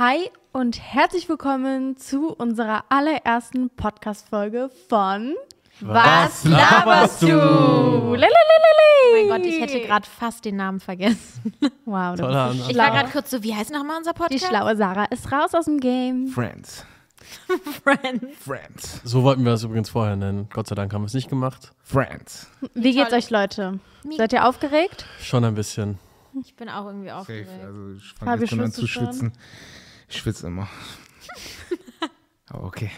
Hi und herzlich willkommen zu unserer allerersten Podcast-Folge von Was laberst du? Lalalala. Oh mein Gott, ich hätte gerade fast den Namen vergessen. Wow, du Toller bist so Anfang. Ich war gerade kurz so, wie heißt nochmal unser Die Podcast? schlaue Sarah ist raus aus dem Game. Friends. Friends. Friends. So wollten wir es übrigens vorher nennen. Gott sei Dank haben wir es nicht gemacht. Friends. Wie geht's euch, Leute? Seid ihr aufgeregt? Schon ein bisschen. Ich bin auch irgendwie Safe. aufgeregt. Also ich fange jetzt schon an zu schwitzen. Ich schwitze immer. Aber okay.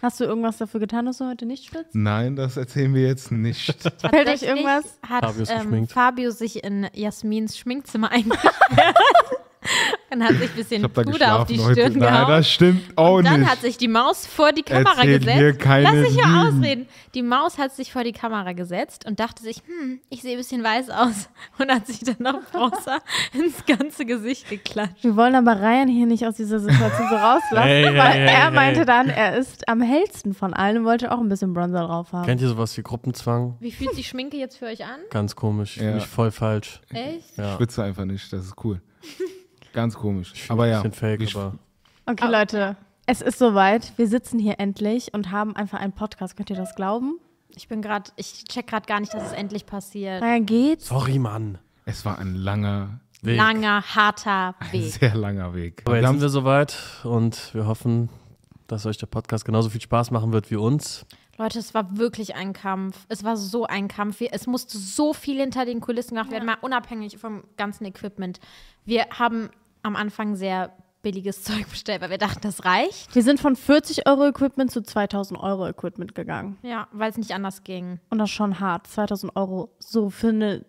Hast du irgendwas dafür getan, dass du heute nicht schwitzt? Nein, das erzählen wir jetzt nicht. Fällt euch irgendwas? Hat Fabio ist ähm. Fabio sich in Jasmins Schminkzimmer eingesperrt und hat sich ein bisschen Ich Puder auf die heute. Stirn Nein, gehauen. das stimmt auch und dann nicht. hat sich die Maus vor die Kamera Erzähl gesetzt. mir keine Lass mich ja Lügen. ausreden. Die Maus hat sich vor die Kamera gesetzt und dachte sich, hm, ich sehe ein bisschen weiß aus. Und hat sich dann noch Bronzer ins ganze Gesicht geklatscht. Wir wollen aber Ryan hier nicht aus dieser Situation so rauslassen, Hey, hey, weil hey, er hey. meinte dann, er ist am hellsten von allen und wollte auch ein bisschen Bronzer drauf haben. Kennt ihr sowas wie Gruppenzwang? Wie fühlt sich Schminke jetzt für euch an? Ganz komisch. Ich Ja. fühle mich voll falsch. Echt? Ich Ja. schwitze einfach nicht, das ist cool. Ganz komisch. Aber ja. Fake, ich- aber. Okay, Leute, es ist soweit. Wir sitzen hier endlich und haben einfach einen Podcast. Könnt ihr das glauben? Ich bin gerade, ich check gerade gar nicht, dass es endlich passiert. Ryan geht's. Sorry, Mann. Es war ein langer, Weg. Langer, harter ein Weg. sehr langer Weg. Aber wir jetzt haben sind wir soweit und wir hoffen, dass euch der Podcast genauso viel Spaß machen wird wie uns. Leute, es war wirklich ein Kampf. Es war so ein Kampf. Es musste so viel hinter den Kulissen gemacht werden, mal unabhängig vom ganzen Equipment. Wir haben am Anfang sehr billiges Zeug bestellt, weil wir dachten, das reicht. Wir sind von 40 Euro Equipment zu 2000 Euro Equipment gegangen. Ja, weil es nicht anders ging. Und das ist schon hart. 2000 Euro so für ein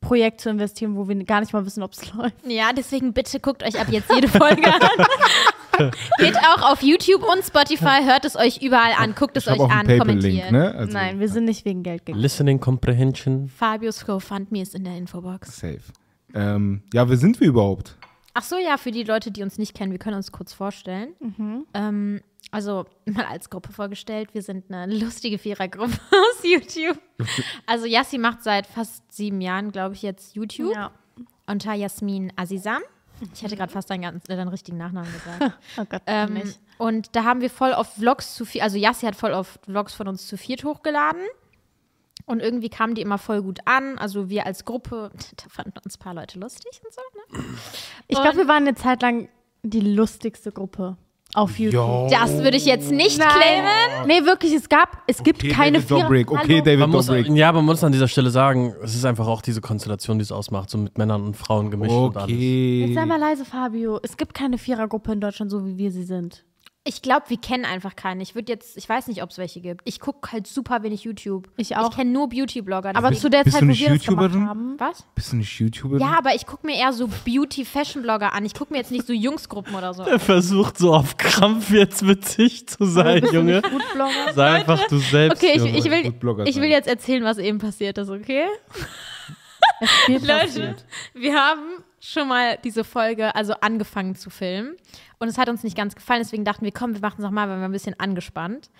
Projekt zu investieren, wo wir gar nicht mal wissen, ob es läuft. Ja, deswegen bitte guckt euch ab jetzt jede Folge an. Geht auch auf YouTube und Spotify, hört es euch überall an, guckt es euch auch an, kommentiert. Ne? Also, Nein, wir sind nicht wegen Geld gegangen. Listening Comprehension. Fabius GoFundMe ist in der Infobox. Safe. Ähm, ja, wer sind wir überhaupt? Ach so, ja, für die Leute, die uns nicht kennen, wir können uns kurz vorstellen. Ähm, also mal als Gruppe vorgestellt, wir sind eine lustige Vierergruppe aus YouTube. Also Yassi macht seit fast sieben Jahren, glaube ich, jetzt YouTube. Ja. Unter Jasmin Azizam. Ich hätte gerade fast deinen, ganz, äh, deinen richtigen Nachnamen gesagt. Oh Gott, ähm, nicht. und da haben wir voll auf Vlogs zu viel, also Yassi hat voll auf Vlogs von uns zu viert hochgeladen. Und irgendwie kamen die immer voll gut an. Also wir als Gruppe, da fanden uns ein paar Leute lustig und so. Ne? Ich glaube, wir waren eine Zeit lang die lustigste Gruppe auf YouTube. Jo. Das würde ich jetzt nicht claimen. Nee, wirklich, es gab, es gibt Okay, keine David Dobrik. Okay. David Man muss, Dobrik. ja, man muss an dieser Stelle sagen, es ist einfach auch diese Konstellation, die es ausmacht, so mit Männern und Frauen gemischt und alles. Jetzt sei Okay. mal leise, Fabio. Es gibt keine Vierergruppe in Deutschland, so wie wir sie sind. Ich glaube, wir kennen einfach keine. Ich würde jetzt, ich weiß nicht, ob es welche gibt. Ich gucke halt super wenig YouTube. Ich auch. Ich kenne nur Beauty-Blogger. Aber zu der Bist Zeit, wo nicht wir das gemacht haben. was? Bist du nicht YouTuberin? Ja, aber ich gucke mir eher so Beauty-Fashion-Blogger an. Ich gucke mir jetzt nicht so Jungsgruppen oder so. Er versucht so auf Krampf jetzt witzig zu sein, Junge. Foodblogger. Sei einfach du selbst. Okay, ich, ich, will, ich will jetzt erzählen, was eben passiert ist, okay? Leute, passiert. wir haben schon mal diese Folge, also angefangen zu filmen. Und es hat uns nicht ganz gefallen, deswegen dachten wir, komm, wir machen es nochmal, weil wir ein bisschen angespannt.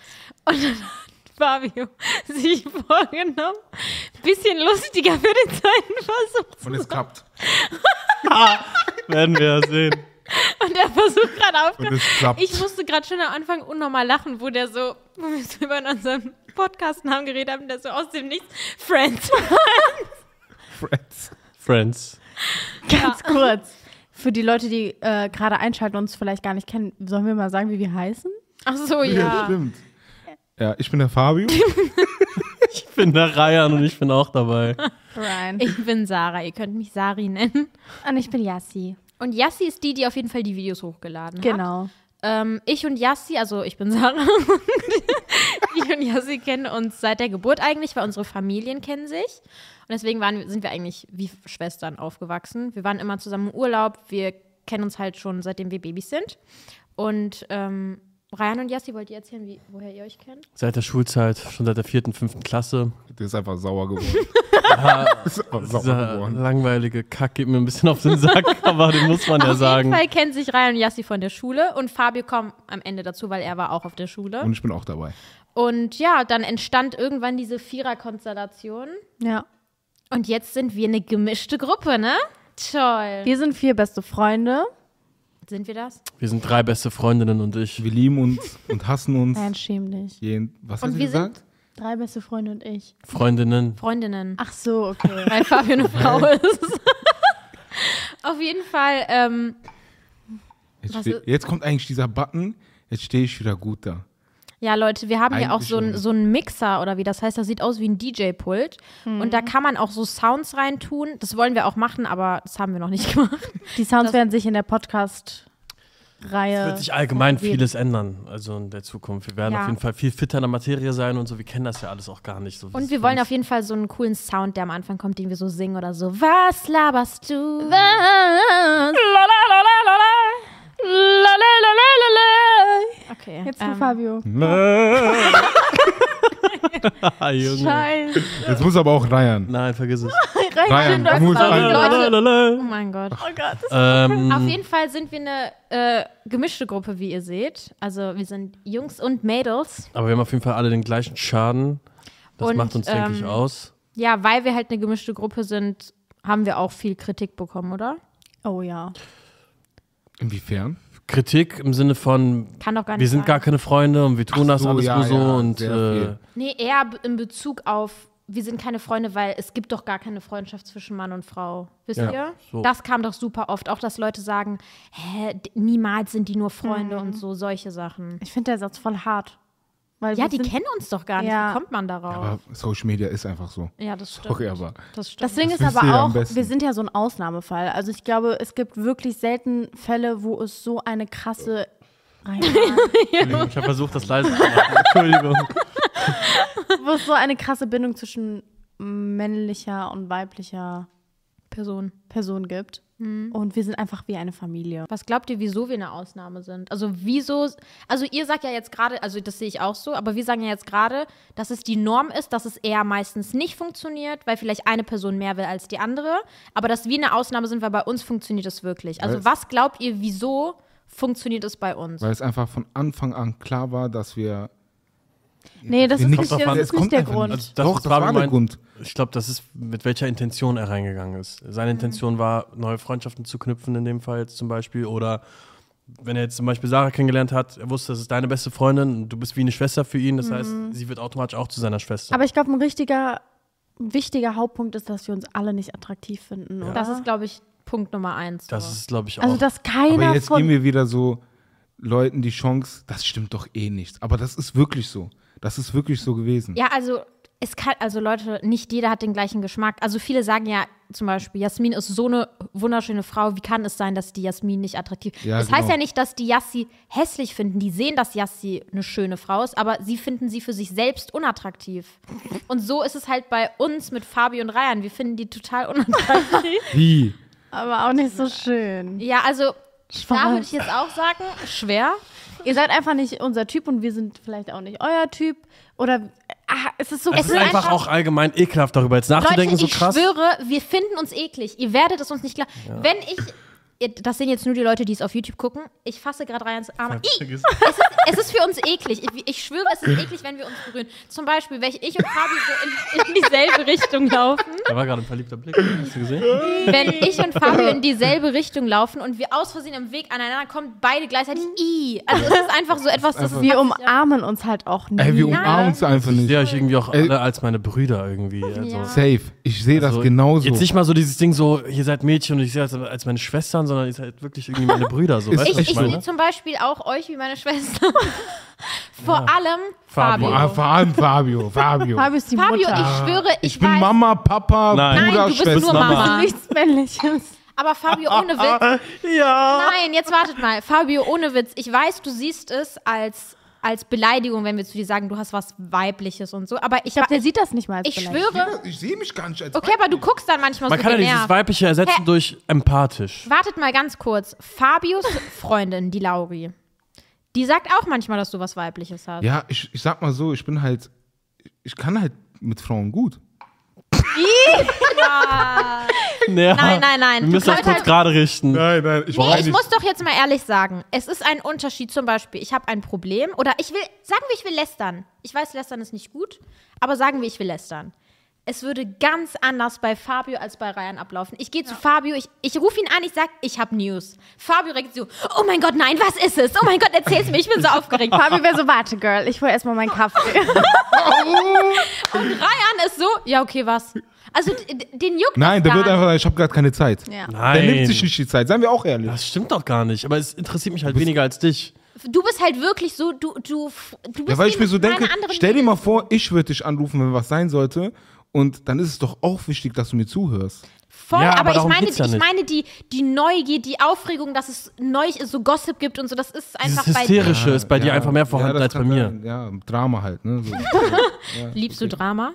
Und dann hat Fabio sich vorgenommen, ein bisschen lustiger für den zweiten Versuch. Und es klappt. Werden wir ja sehen. Und der Versuch gerade Und aufgehört. es klappt. Ich musste gerade schon am Anfang unnormal lachen, wo der so, wo wir so über unseren Podcast-Namen geredet haben, der so aus dem Nichts, Friends. Friends. Friends. Ganz kurz. Für die Leute, die äh, gerade einschalten und uns vielleicht gar nicht kennen, sollen wir mal sagen, wie wir heißen? Ach so, Ja, ja. stimmt. Ja, ich bin der Fabio. Ich bin der Ryan und ich bin auch dabei. Ryan. Ich bin Sarah, ihr könnt mich Sari nennen. Und ich bin Yassi. Und Yassi ist die, die auf jeden Fall die Videos hochgeladen hat. Genau. Ähm, ich und Yassi, also ich bin Sarah, und Yassi kennen uns seit der Geburt eigentlich, weil unsere Familien kennen sich. Und deswegen waren, sind wir eigentlich wie Schwestern aufgewachsen. Wir waren immer zusammen im Urlaub. Wir kennen uns halt schon seitdem wir Babys sind. Und ähm, Ryan und Yassi, wollt ihr erzählen, wie, woher ihr euch kennt? Seit der Schulzeit, schon seit der vierten, fünften Klasse. Der ist einfach sauer geworden. ist einfach sauer Dieser geworden. langweilige Kack geht mir ein bisschen auf den Sack, aber den muss man ja auf sagen. jeden Fall kennen sich Ryan und Yassi von der Schule und Fabio kommt am Ende dazu, weil er war auch auf der Schule. Und ich bin auch dabei. Und ja, dann entstand irgendwann diese Vierer-Konstellation. Ja. Und jetzt sind wir eine gemischte Gruppe, ne? Toll. Wir sind vier beste Freunde. Sind wir das? Wir sind drei beste Freundinnen und ich. Wir lieben uns und hassen uns. Nein, schäm dich. Jeden, was Und hast du wir gesagt? Drei beste Freunde und ich. Freundinnen. Freundinnen. Ach so, okay. Weil Fabio eine Frau ist. Auf jeden Fall, ähm, Jetzt, steh, jetzt kommt eigentlich dieser Button. Jetzt stehe ich wieder gut da. Ja Leute, wir haben hier auch Eigentlich so, ein, schon. so einen Mixer oder wie das heißt, das sieht aus wie ein DJ-Pult. Und da kann man auch so Sounds reintun. Das wollen wir auch machen, aber das haben wir noch nicht gemacht. Die Sounds Das- werden sich in der Podcast-Reihe. Es wird sich allgemein vieles ändern, also in der Zukunft. Wir werden Ja. auf jeden Fall viel fitter in der Materie sein und so. Wir kennen das ja alles auch gar nicht. So Und wir wollen auf jeden Fall so einen coolen Sound, der am Anfang kommt, den wir so singen oder so. Was laberst du? Was? Okay. Jetzt du, ähm, Fabio. Ah, Junge. Scheiße. Jetzt muss aber auch Ryan. Nein, vergiss es. Ryan, das du musst war- an, Leute- Oh mein Gott. Oh Gott. Ähm, Auf jeden Fall sind wir eine äh, gemischte Gruppe, wie ihr seht. Also wir sind Jungs und Mädels. aber wir haben auf jeden Fall alle den gleichen Schaden. Das Und, macht uns, denke ich, ähm, aus. Ja, weil wir halt eine gemischte Gruppe sind, haben wir auch viel Kritik bekommen, oder? Oh ja. inwiefern? Kritik im Sinne von, Kann doch gar nicht wir sind sein. gar keine Freunde und wir tun Ach das so, alles ja, nur so. ja, und sehr äh, viel. Nee, eher in Bezug auf, wir sind keine Freunde, weil es gibt doch gar keine Freundschaft zwischen Mann und Frau. Wisst Ja, ihr? so. Das kam doch super oft. Auch, dass Leute sagen, hä, d- niemals sind die nur Freunde und so, solche Sachen. Ich finde der Satz voll hart. Weil Ja, die kennen uns doch gar nicht. Ja. Wie kommt man darauf? Aber Social Media ist einfach so. ja, das stimmt. Sorry, aber Das stimmt. Das Ding Das ist aber ja auch, wir sind ja so ein Ausnahmefall. Also ich glaube, es gibt wirklich selten Fälle, wo es so eine krasse Entschuldigung, ich habe versucht, das leise zu machen. Entschuldigung. wo es so eine krasse Bindung zwischen männlicher und weiblicher Person. Person gibt. Mhm. Und wir sind einfach wie eine Familie. Was glaubt ihr, wieso wir eine Ausnahme sind? Also wieso, also ihr sagt ja jetzt gerade, also das sehe ich auch so, aber wir sagen ja jetzt gerade, dass es die Norm ist, dass es eher meistens nicht funktioniert, weil vielleicht eine Person mehr will als die andere, aber dass wir eine Ausnahme sind, weil bei uns funktioniert es wirklich. Also Weil's- was glaubt ihr, wieso funktioniert es bei uns? weil es einfach von Anfang an klar war, dass wir. Nee, das ist nicht, das an. ist nicht der Grund. Also das, Doch, was das war der meint, Grund. Ich glaube, das ist, mit welcher Intention er reingegangen ist. Seine Intention war, neue Freundschaften zu knüpfen, in dem Fall jetzt zum Beispiel. Oder wenn er jetzt zum Beispiel Sarah kennengelernt hat, er wusste, das ist deine beste Freundin und du bist wie eine Schwester für ihn. Das heißt, sie wird automatisch auch zu seiner Schwester. Aber ich glaube, ein richtiger, wichtiger Hauptpunkt ist, dass wir uns alle nicht attraktiv finden, oder? Das ist, glaube ich, Punkt Nummer eins. das so. ist, glaube ich, auch. also, dass keiner Aber jetzt von... geben wir wieder so Leuten die Chance, das stimmt doch eh nicht. Aber das ist wirklich so. Das ist wirklich so gewesen. Ja, also es kann, also Leute, nicht jeder hat den gleichen Geschmack. Also viele sagen ja zum Beispiel, Jasmin ist so eine wunderschöne Frau, wie kann es sein, dass die Jasmin nicht attraktiv Ja, Das heißt genau. ja nicht, dass die Yassi hässlich finden. Die sehen, dass Yassi eine schöne Frau ist, aber sie finden sie für sich selbst unattraktiv. Und so ist es halt bei uns mit Fabi und Ryan. Wir finden die total unattraktiv. Wie? aber auch nicht so schön. ja, also da Schwarz. würde ich jetzt auch sagen, schwer. Ihr seid einfach nicht unser Typ und wir sind vielleicht auch nicht euer Typ. Oder ah, es ist so es ist einfach auch allgemein ekelhaft, darüber jetzt nachzudenken, Leute, so ich krass. schwöre, wir finden uns eklig. Ihr werdet es uns nicht klar. Wenn ich, das sehen jetzt nur die Leute, die es auf YouTube gucken. Ich fasse gerade Ryans Arm. Ih, es ist für uns eklig. Ich, ich schwöre, es ist eklig, wenn wir uns berühren. Zum Beispiel, wenn ich und Fabi so in, in dieselbe Richtung laufen. Da war gerade ein verliebter Blick, hast du gesehen? Wenn ich und Fabio in dieselbe Richtung laufen und wir aus Versehen im Weg aneinander kommen, beide gleichzeitig I. Also es ist einfach so etwas, das ist wir umarmen uns halt auch nie. Ey, wir umarmen uns einfach Ich nicht. sehe euch irgendwie auch Ey. alle als meine Brüder irgendwie. Also. Ja. Safe. Ich sehe das Also, genauso. Jetzt nicht mal so dieses Ding so, ihr seid Mädchen und ich sehe euch als, als meine Schwestern, sondern ihr seid wirklich irgendwie meine Brüder. So, Ist weißt Ich, ich ich meine? sehe zum Beispiel auch euch wie meine Schwester. Vor allem Fabio. Fabio. Ah, vor allem Fabio. Fabio. Fabio ist die Fabio, Mutter. ich schwöre, ich, ich bin weiß, Mama, Papa, Nein. Bruder, Nein, du bist Schwester. nur Mama. Nichts Männliches. Aber Fabio, ohne Witz. Ja. Nein, jetzt wartet mal. Fabio, ohne Witz. Ich weiß, du siehst es als, als Beleidigung, wenn wir zu dir sagen, du hast was Weibliches und so. Aber ich, Ich glaube, der sieht das nicht mal als ich schwöre. Ich sehe mich gar nicht als Okay, aber du guckst dann manchmal Man so kann ja dieses. Weibliche ersetzen Hä? durch empathisch. Wartet mal ganz kurz. Fabius Freundin, die Lauri, die sagt auch manchmal, dass du was Weibliches hast. Ja, ich, ich sag mal so, ich bin halt, ich kann halt mit Frauen gut. Ja. Nein, nein, nein. Wir Du müssen das kurz halt- gerade richten. Nein, nein, ich Nee, ich muss doch jetzt mal ehrlich sagen, es ist ein Unterschied zum Beispiel, ich habe ein Problem oder ich will, sagen wir, ich will lästern. Ich weiß, lästern ist nicht gut, aber sagen wir, ich will lästern. Es würde ganz anders bei Fabio als bei Ryan ablaufen. Ich gehe zu Fabio, ich, ich rufe ihn an, ich sag, ich habe News. Fabio direkt so, oh mein Gott, nein, was ist es? Oh mein Gott, erzähl's mir, ich bin so aufgeregt. Fabi wäre so, warte, Girl, ich hol erstmal meinen Kaffee. Und Ryan ist so, ja, okay, was? Also den juckt Nein, der wird einfach ich habe gerade keine Zeit. ja. Nein. Der nimmt sich nicht die Zeit, seien wir auch ehrlich. Das stimmt doch gar nicht. Aber es interessiert mich halt weniger als dich. Du bist halt wirklich so, du, du, du bist Ja, weil ich mir so denke, stell dir mal vor, ich würde dich anrufen, wenn was sein sollte. Und dann ist es doch auch wichtig, dass du mir zuhörst. Voll, Ja, aber aber, ich meine, ja ich meine die, die Neugier, die Aufregung, dass es neu ist, so Gossip gibt und so, das ist Dieses einfach bei Hysterische ist bei dir Ja, einfach mehr vorhanden als bei mir. sein. Ja, Drama halt, ne? So, ab Liebst du Drama?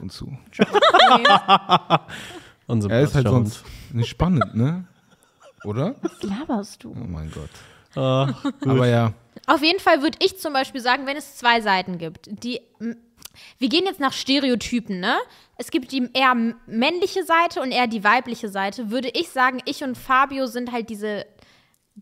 und zu. Unser Er ist halt sonst nicht spannend, ne? Oder? Was laberst du? Oh mein Gott. Ah, Aber ja, Auf jeden Fall würde ich zum Beispiel sagen, wenn es zwei Seiten gibt, die. Wir gehen jetzt nach Stereotypen, ne? Es gibt die eher männliche Seite und eher die weibliche Seite. Würde ich sagen, ich und Fabio sind halt diese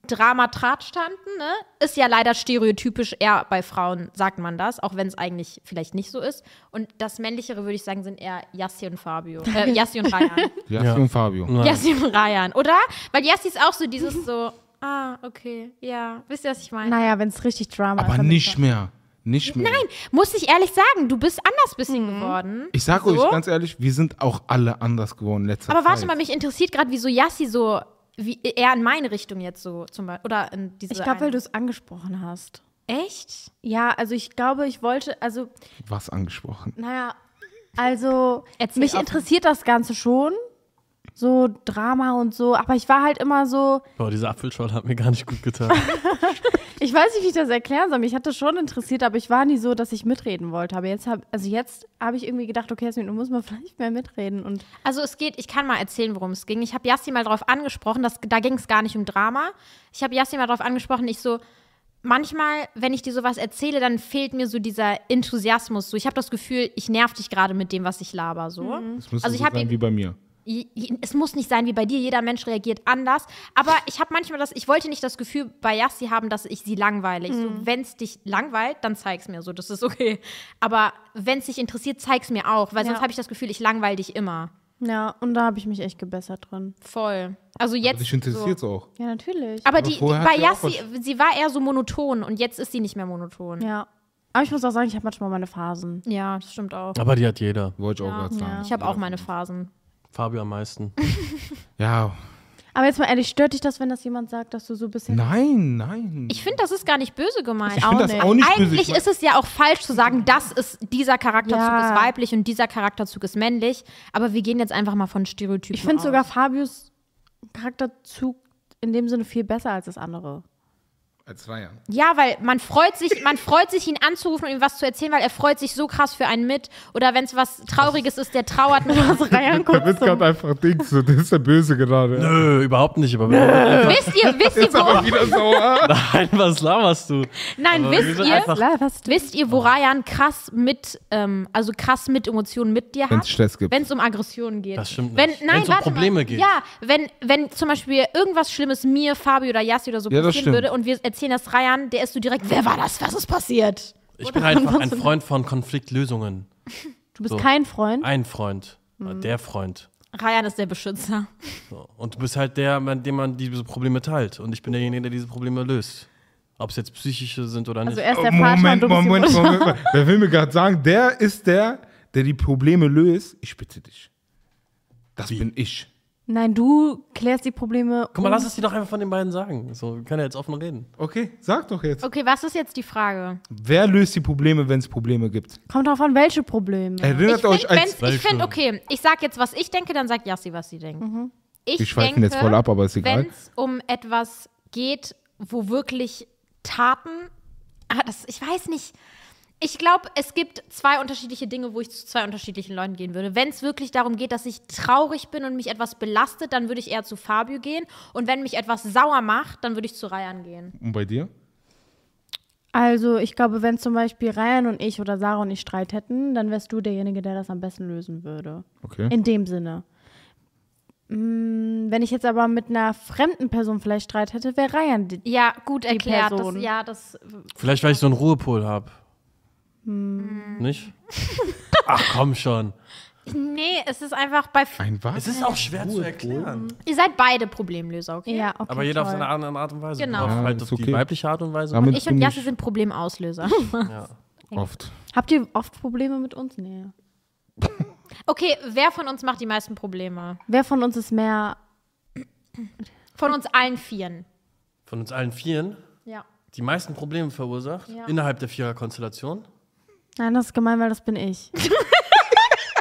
Dramatratstanden, ne? Ist ja leider stereotypisch eher bei Frauen, sagt man das, auch wenn es eigentlich vielleicht nicht so ist. Und das Männlichere, würde ich sagen, sind eher Yassi und Fabio. Äh, Yassi und Ryan. Jassi Ja. und Fabio. Nein. Yassi und Ryan, oder? Weil Yassi ist auch so dieses so, ah, okay, ja. Wisst ihr, was ich meine? Naja, wenn es richtig Drama ist. Aber dann nicht mehr. Nicht mehr. Nein, muss ich ehrlich sagen, du bist anders bisschen geworden. Ich sag So? euch ganz ehrlich, wir sind auch alle anders geworden letzter Aber Zeit. warte mal, mich interessiert gerade, wieso Yassi so, wie eher in meine Richtung jetzt so zum Beispiel. Oder in diese. Ich glaube, weil du es angesprochen hast. Echt? Ja, also ich glaube, ich wollte, also, Was angesprochen. naja, also Erzähl mich offen. interessiert das Ganze schon. So Drama und so, aber ich war halt immer so, Boah, diese Apfelschorle hat mir gar nicht gut getan. ich weiß nicht, wie ich das erklären soll. Mich hat das schon interessiert, aber ich war nie so, dass ich mitreden wollte. Aber jetzt habe, also jetzt habe ich irgendwie gedacht, okay, Jasmin, du musst mal vielleicht mehr mitreden und Also es geht, ich kann mal erzählen, worum es ging. Ich habe Yassi mal drauf angesprochen, dass, da ging es gar nicht um Drama. Ich habe Yassi mal drauf angesprochen, ich so, manchmal, wenn ich dir sowas erzähle, dann fehlt mir so dieser Enthusiasmus. So, ich habe das Gefühl, ich nerv dich gerade mit dem, was ich laber. So. Das müsste Also ich so sein wie bei mir. Es muss nicht sein wie bei dir, jeder Mensch reagiert anders. Aber ich habe manchmal das, ich wollte nicht das Gefühl bei Yassi haben, dass ich sie langweile. Ich so, wenn es dich langweilt, dann zeig's mir so, das ist okay. Aber wenn es dich interessiert, zeig's mir auch, weil sonst Ja. habe ich das Gefühl, ich langweile dich immer. ja, und da habe ich mich echt gebessert drin. Voll. Also jetzt. Dich interessiert so. auch. Ja, natürlich. Aber Aber die, die bei Yassi, sie war eher so monoton und jetzt ist sie nicht mehr monoton. ja. Aber ich muss auch sagen, ich habe manchmal meine Phasen. Ja, das stimmt auch. Aber die hat jeder. Wollte ich auch gerade sagen. Ja. Ich habe auch meine Phasen. Fabio am meisten. Ja, Aber jetzt mal ehrlich, stört dich das, wenn das jemand sagt, dass du so ein bisschen. nein, nein. Ich finde, das ist gar nicht böse gemeint. Ich finde das auch nicht böse. Eigentlich Ich ist es ja auch falsch zu sagen, das ist dieser Charakterzug Ja. ist weiblich und dieser Charakterzug ist männlich. Aber wir gehen jetzt einfach mal von Stereotypen Ich finde sogar Fabius Charakterzug in dem Sinne viel besser als das andere. Als Ryan. Ja, weil man freut sich, man freut sich, ihn anzurufen und ihm was zu erzählen, weil er freut sich so krass für einen mit. Oder wenn es was Trauriges ist, der trauert mit was rein. Da wird gerade einfach Dings, so, das ist der Böse gerade. Nö, überhaupt nicht. Aber wisst ihr, wisst ihr, wo, Wieder sauer. nein, was laberst du? nein, Aber wisst ihr, wisst ihr, wo Ryan krass mit, ähm, also krass mit Emotionen mit dir Wenn hat? es Stress gibt. Wenn es um Aggressionen geht. Das stimmt wenn, nicht. Nein, Wenn's um warte Probleme mal. geht. Ja, wenn, wenn zum Beispiel irgendwas Schlimmes mir, Fabio oder Yassi oder so Ja, das passieren stimmt. würde und wir erzählen das Ryan, der ist so direkt, wer war das, was ist passiert? Ich bin einfach ein Freund von Konfliktlösungen. Du bist So. kein Freund. Ein Freund. Mhm. Der Freund. Ryan ist der Beschützer. So. Und du bist halt der, mit dem man diese Probleme teilt. Und ich bin derjenige, der diese Probleme löst. Ob es jetzt psychische sind oder nicht. Also er ist der Vater Moment, und Moment, Mutter. Moment, Moment. Wer will mir gerade sagen, der ist der, der die Probleme löst? Ich bitte dich. Das bin ich. Nein, du klärst die Probleme. Guck mal, um- lass es dir doch einfach von den beiden sagen. So, wir können ja jetzt offen reden. Okay, sag doch jetzt. Okay, was ist jetzt die Frage? Wer löst die Probleme, wenn es Probleme gibt? Kommt drauf an, welche Probleme. Erinnert Ich euch finde, als. Welche? find, okay, ich sag jetzt, was ich denke, dann sagt Yassi, was sie denkt. Ich Wir schweifen denke, jetzt voll ab, aber ist egal. Wenn es um etwas geht, wo wirklich Taten, ah, das, ich weiß nicht. Ich glaube, es gibt zwei unterschiedliche Dinge, wo ich zu zwei unterschiedlichen Leuten gehen würde. Wenn es wirklich darum geht, dass ich traurig bin und mich etwas belastet, dann würde ich eher zu Fabio gehen. Und wenn mich etwas sauer macht, dann würde ich zu Ryan gehen. Und bei dir? Also, ich glaube, wenn zum Beispiel Ryan und ich oder Sarah und ich Streit hätten, dann wärst du derjenige, der das am besten lösen würde. Okay. In dem Sinne. Mm, Wenn ich jetzt aber mit einer fremden Person vielleicht Streit hätte, wäre Ryan die. Ja, gut erklärt. Das, Person. ja, das Vielleicht, weil ich so einen Ruhepol habe. Hm. Nicht? Ach komm schon. Nee, es ist einfach bei. Ein was? Es ist auch schwer zu erklären. Ihr seid beide Problemlöser, okay? Ja, okay. Aber jeder auf toll. seine andere Art und Weise. Genau. Auf Ja, halt ist auf die okay. weibliche Art und Weise. Damit Ich und bin Jassi sind Problemauslöser. ja. oft. Habt ihr oft Probleme mit uns? Nee. Okay, wer von uns macht die meisten Probleme? Wer von uns ist mehr. Von uns allen Vieren. Von uns allen Vieren Ja. die meisten Probleme verursacht Ja. innerhalb der Viererkonstellation. Nein, das ist gemein, weil das bin ich.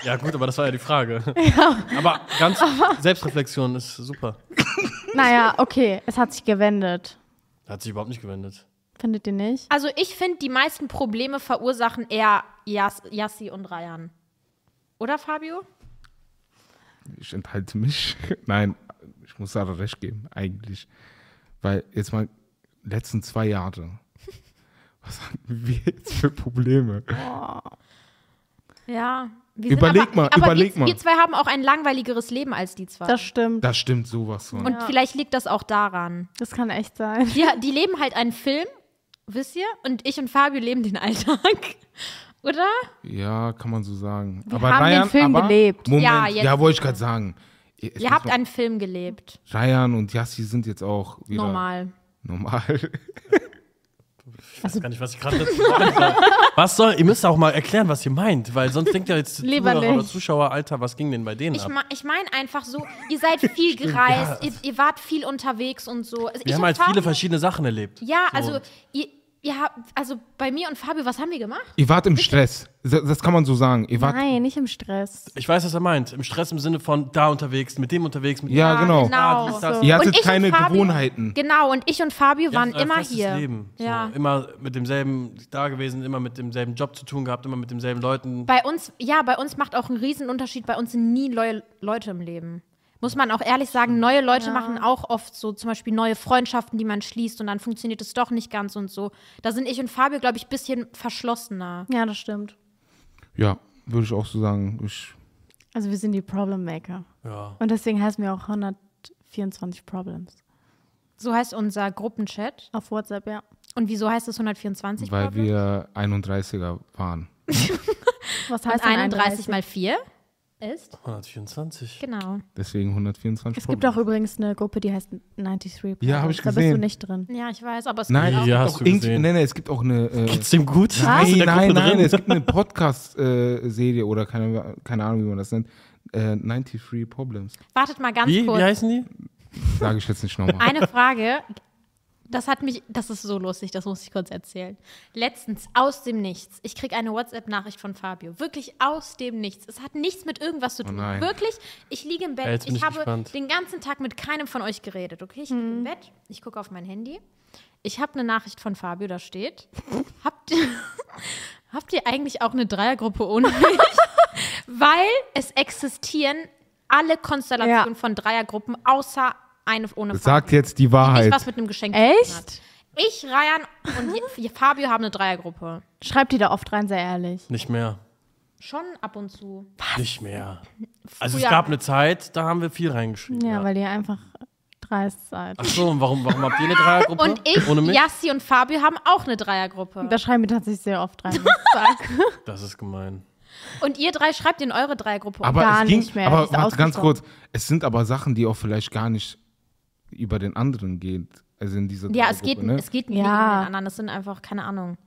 Ja, gut, aber das war ja die Frage. Aber ganz Selbstreflexion ist super. naja, okay, es hat sich gewendet. Hat sich überhaupt nicht gewendet. Findet ihr nicht? Also ich finde, die meisten Probleme verursachen eher Jas Jassi und Rayan. Oder, Fabio? Ich enthalte mich. Nein, ich muss Sarah recht geben, eigentlich. Weil jetzt mal, letzten zwei Jahre, was haben wir jetzt für Probleme? Ja. Wir Überleg sind mal, aber, aber überleg wir, mal. Wir zwei haben auch ein langweiligeres Leben als die zwei. Das stimmt. Das stimmt sowas von. und vielleicht liegt das auch daran. Das kann echt sein. Die, die leben halt einen Film, wisst ihr? Und ich und Fabio leben den Alltag. Oder? Ja, kann man so sagen. Wir aber haben den Ryan, Film aber, gelebt. Moment, Ja, ja, wollte ich gerade sagen. Es Ihr habt mal- einen Film gelebt. Ryan und Yassi sind jetzt auch wieder Normal. normal. Ich weiß gar nicht, was ich gerade dazu soll. Was soll, ihr müsst auch mal erklären, was ihr meint, weil sonst denkt ja jetzt Zuhörer. Zuschauer, Alter, was ging denn bei denen Ich, ab? ma ich meine einfach so, ihr seid viel gereist, ihr, ihr wart viel unterwegs und so. Also Wir haben halt viele verschiedene Sachen erlebt. Ja, So. also ihr, habt, also bei mir und Fabio, was haben wir gemacht? Ihr wart im Stress. Das, das kann man so sagen. Ihr wart, Nein, nicht im Stress. Ich weiß, was er meint. Im Stress im Sinne von da unterwegs, mit dem unterwegs, mit Ja, genau. genau. dies, das. So. Ihr hattet keine Fabio- Gewohnheiten. Genau, und ich und Fabio Ja, waren euer immer hier. Leben. So, Ja. Immer mit demselben da gewesen, immer mit demselben Job zu tun gehabt, immer mit demselben Leuten. Bei uns, ja, bei uns macht auch einen riesen Unterschied. Bei uns sind nie neue Leute im Leben. Muss man auch ehrlich sagen, neue Leute machen auch oft so zum Beispiel neue Freundschaften, die man schließt und dann funktioniert es doch nicht ganz und so. Da sind ich und Fabio, glaube ich, ein bisschen verschlossener. Ja, das stimmt. Ja, würde ich auch so sagen. Ich, Also wir sind die Problem Maker. Ja. Und deswegen heißen wir auch 124 Problems. So heißt unser Gruppenchat. Auf WhatsApp, ja. Und wieso heißt es 124? weil Problem? wir 31er waren. Was Und heißt denn 31 mal 4 ist? 124. Genau. Deswegen 124. Es gibt auch übrigens eine Gruppe, die heißt 93 Problems. Ja, hab ich Da bist gesehen. du nicht drin. Ja, ich weiß, aber es Nein, gibt auch- Ja, gibt hast auch du gesehen. Nein, nein, es gibt auch eine. Äh, Geht's dem gut? Nein, nein, nein, es gibt eine Podcast-Serie oder keine, keine Ahnung, wie man das nennt. Äh, 93 Problems. Wartet mal ganz Wie, kurz. wie heißen die? Sage ich jetzt nicht nochmal. Eine Frage. Das hat mich, das ist so lustig, das muss ich kurz erzählen. Letztens aus dem Nichts. Ich kriege eine WhatsApp-Nachricht von Fabio. Wirklich aus dem Nichts. Es hat nichts mit irgendwas zu tun. nein. Wirklich, ich liege im Bett. jetzt ich habe gespannt. den ganzen Tag mit keinem von euch geredet. Okay, ich liege im Bett. Ich gucke auf mein Handy. Ich habe eine Nachricht von Fabio, da steht. Habt ihr, habt ihr eigentlich auch eine Dreiergruppe ohne mich? Weil es existieren alle Konstellationen Ja. von Dreiergruppen, außer eine ohne Fabio Sagt jetzt die Wahrheit. was mit einem Geschenk hat. Echt? Ich, Ryan und Fabio haben eine Dreiergruppe. Schreibt die da oft rein, sehr ehrlich. Nicht mehr. Schon ab und zu. Nicht mehr. Also Früher es gab eine Zeit, da haben wir viel reingeschrieben. Ja, weil ihr einfach dreist seid. Ach so, und warum, warum habt ihr eine Dreiergruppe? Und ich, Ohne mich? Yassi und Fabio haben auch eine Dreiergruppe. Da schreiben wir tatsächlich sehr oft rein. Das ist gemein. Und ihr drei schreibt in eure Dreiergruppe. Aber Gar es ging, nicht mehr, aber warte ganz kurz. Es sind aber Sachen, die auch vielleicht gar nicht über den anderen gehen. Also in dieser ja, es geht, ne? es geht nicht Ja. um den anderen. Das sind einfach, keine Ahnung.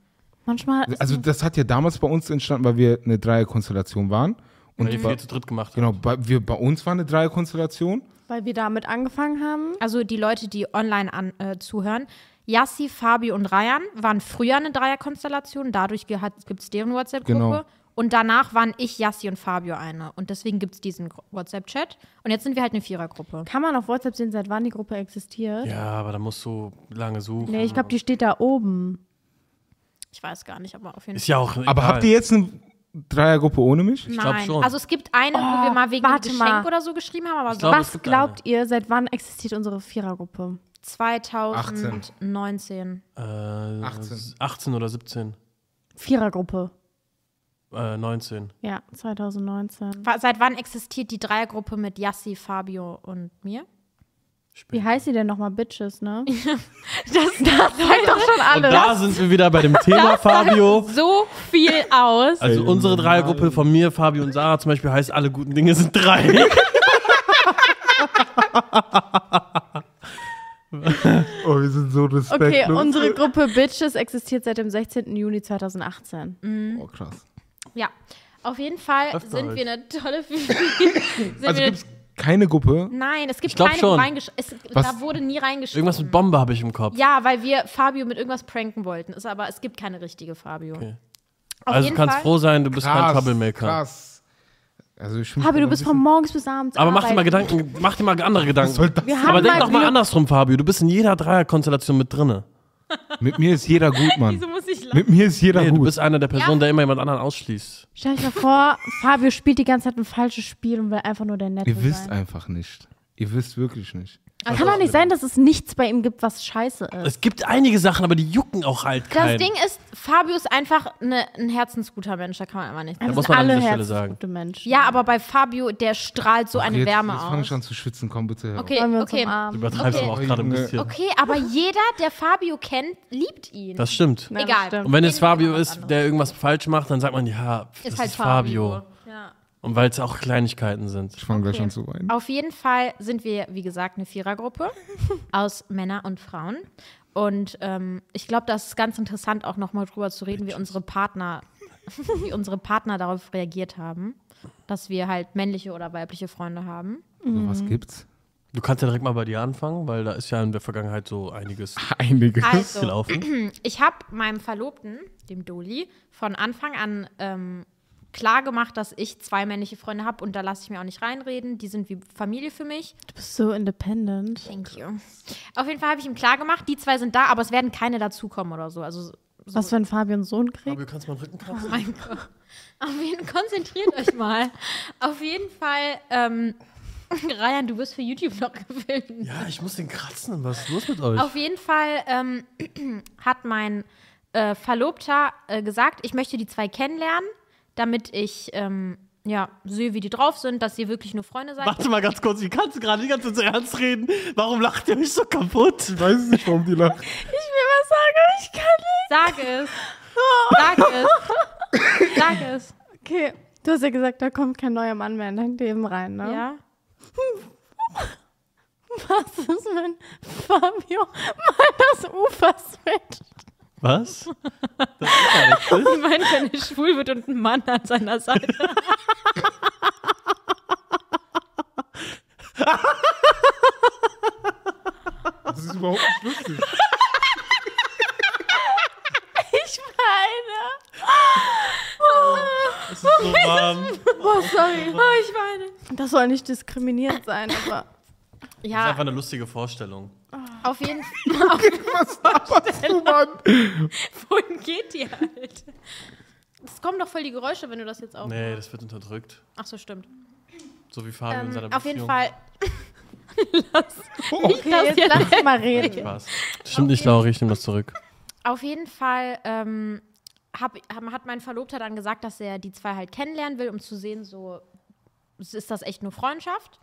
Manchmal Also das hat ja damals bei uns entstanden, weil wir eine Dreierkonstellation waren. Und Weil ihr bei, zu dritt gemacht genau, habt. bei, wir, bei uns war eine Dreierkonstellation. weil wir damit angefangen haben. Also die Leute, die online an, äh, zuhören. Yassi, Fabio und Ryan waren früher eine Dreierkonstellation. Dadurch gibt es deren WhatsApp-Gruppe. Genau. Und danach waren ich, Yassi und Fabio eine. Und deswegen gibt es diesen WhatsApp-Chat. Und jetzt sind wir halt eine Vierergruppe. Kann man auf WhatsApp sehen, seit wann die Gruppe existiert? Ja, aber da musst du lange suchen. Nee, ich glaube, die steht da oben. Ich weiß gar nicht, aber auf jeden Ist Fall. ja auch Aber egal. habt ihr jetzt eine Dreiergruppe ohne mich? glaub Nein, schon. also es gibt eine, wo wir mal wegen warte Geschenk mal. oder so geschrieben haben, aber Ich glaube, es Was glaubt ihr, seit wann existiert unsere Vierergruppe? 2019. Äh, 18. 18 oder 17. Vierergruppe. Äh, 19. Ja, 2019. Wa- Seit wann existiert die Dreiergruppe mit Yassi, Fabio und mir? Wie heißt sie denn nochmal? Bitches, ne? Das, das sagt doch schon Und alles. da sind wir wieder bei dem Thema, Fabio. so viel aus. Also unsere Dreiergruppe von mir, Fabio und Sarah zum Beispiel heißt alle guten Dinge sind drei. Oh, wir sind so respektlos. Okay, unsere Gruppe Bitches existiert seit dem 16. Juni 2018. Oh, krass. Ja, auf jeden Fall Öfter sind halt. wir eine tolle sind Also gibt es keine Gruppe? Nein, es gibt Ich glaub keine schon. reingesch es, Was? Da wurde nie reingeschrieben. Irgendwas mit Bombe habe ich im Kopf. Ja, weil wir Fabio mit irgendwas pranken wollten. Ist aber, es gibt keine richtige Fabio. Okay. Auf also du jeden kannst Fall. froh sein, du bist kein Troublemaker. Krass. Also ich schon du bist von morgens bis abends. Aber mach dir mal arbeiten. Gedanken, mach dir mal andere Gedanken. Was soll das? Wir haben Aber denk mal doch mal Glück. andersrum, Fabio. Du bist in jeder Dreierkonstellation mit drinne. Mit mir ist jeder gut, Mann. Wieso muss Mit mir ist jeder Nee, du gut. bist einer der Personen, der immer jemand anderen ausschließt. Stell dich mal vor, Fabio spielt die ganze Zeit ein falsches Spiel und will einfach nur der Nette Ihr wisst sein. einfach nicht. Ihr wisst wirklich nicht. Kann doch nicht sein, dass es nichts bei ihm gibt, was scheiße ist. Es gibt einige Sachen, aber die jucken auch halt Das keinen. Ding ist, Fabio ist einfach ne, ein herzensguter Mensch, da kann man einfach nicht Das sagen. muss sind man an alle dieser Stelle sagen. herzensgute Menschen. Ja, aber bei Fabio, der strahlt so eine jetzt, Wärme jetzt fange aus. ich an zu schwitzen. Komm bitte her. Okay, Wollen wir uns okay. Du umarmen? übertreibst Okay. aber auch gerade ein bisschen. Okay, aber jeder, der Fabio kennt, liebt ihn. Das stimmt. Ja, das Egal. stimmt. Und wenn es Fabio ist, der irgendwas falsch macht, dann sagt man, ja, pf, das ist halt ist Fabio. Und weil es auch Kleinigkeiten sind. Ich fange gleich Okay. an zu weinen. Auf jeden Fall sind wir, wie gesagt, eine Vierergruppe aus Männer und Frauen. Und ähm, ich glaube, das ist ganz interessant, auch nochmal drüber zu reden, wie unsere Partner, wie unsere Partner darauf reagiert haben, dass wir halt männliche oder weibliche Freunde haben. So was gibt's? Du kannst ja direkt mal bei dir anfangen, weil da ist ja in der Vergangenheit so einiges Einiges. Also, gelaufen. ich habe meinem Verlobten, dem Doli, von Anfang an ähm, klar gemacht, dass ich zwei männliche Freunde habe und da lasse ich mir auch nicht reinreden. Die sind wie Familie für mich. Du bist so independent. Thank you. Auf jeden Fall habe ich ihm klar gemacht, die zwei sind da, aber es werden keine dazukommen oder so. Also so, Was, wenn Fabio einen Sohn kriegt? Fabio, kannst du mal den Rücken kratzen? oh mein Gott. Auf jeden konzentriert euch mal. Auf jeden Fall, ähm, Ryan, du wirst für YouTube noch gefilmt. Ja, ich muss den kratzen. Was ist los mit euch? Auf jeden Fall ähm, hat mein äh, Verlobter äh, gesagt, ich möchte die zwei kennenlernen, damit ich ähm, ja, sehe, wie die drauf sind, dass sie wirklich nur Freunde sein. Warte mal ganz kurz, wie kannst du gerade die ganze Zeit so ernst reden? Warum lacht ihr mich so kaputt? Ich weiß nicht, warum die lacht. Ich will was sagen, ich kann nicht. Sag es. Sag es. Sag es. Okay, du hast ja gesagt, da kommt kein neuer Mann mehr in dein Leben rein, ne? Ja. Was ist, wenn Fabio mal das Ufer switcht? Was? Das ist ja nicht. Ich meine, wenn er schwul wird und ein Mann an seiner Seite. Das ist überhaupt nicht lustig. Ich meine. Das ist so warm. Boah, sorry. Oh, ich meine. Das soll nicht diskriminierend sein, aber. Das ist Ja, einfach eine lustige Vorstellung. auf jeden Fall. Was laberst du, Mann? Wohin geht die halt? Es kommen doch voll die Geräusche, wenn du das jetzt auch. Nee, das wird unterdrückt. Ach so, stimmt. So wie Fabio in Ähm, seiner auf jeden Beziehung. Fall. Okay, jetzt lass mal reden. Spaß. Stimmt nicht, Laura, ich nehme das zurück. Auf jeden Fall ähm, hab, hab- hat mein Verlobter dann gesagt, dass er die zwei halt kennenlernen will, um zu sehen, so ist das echt nur Freundschaft.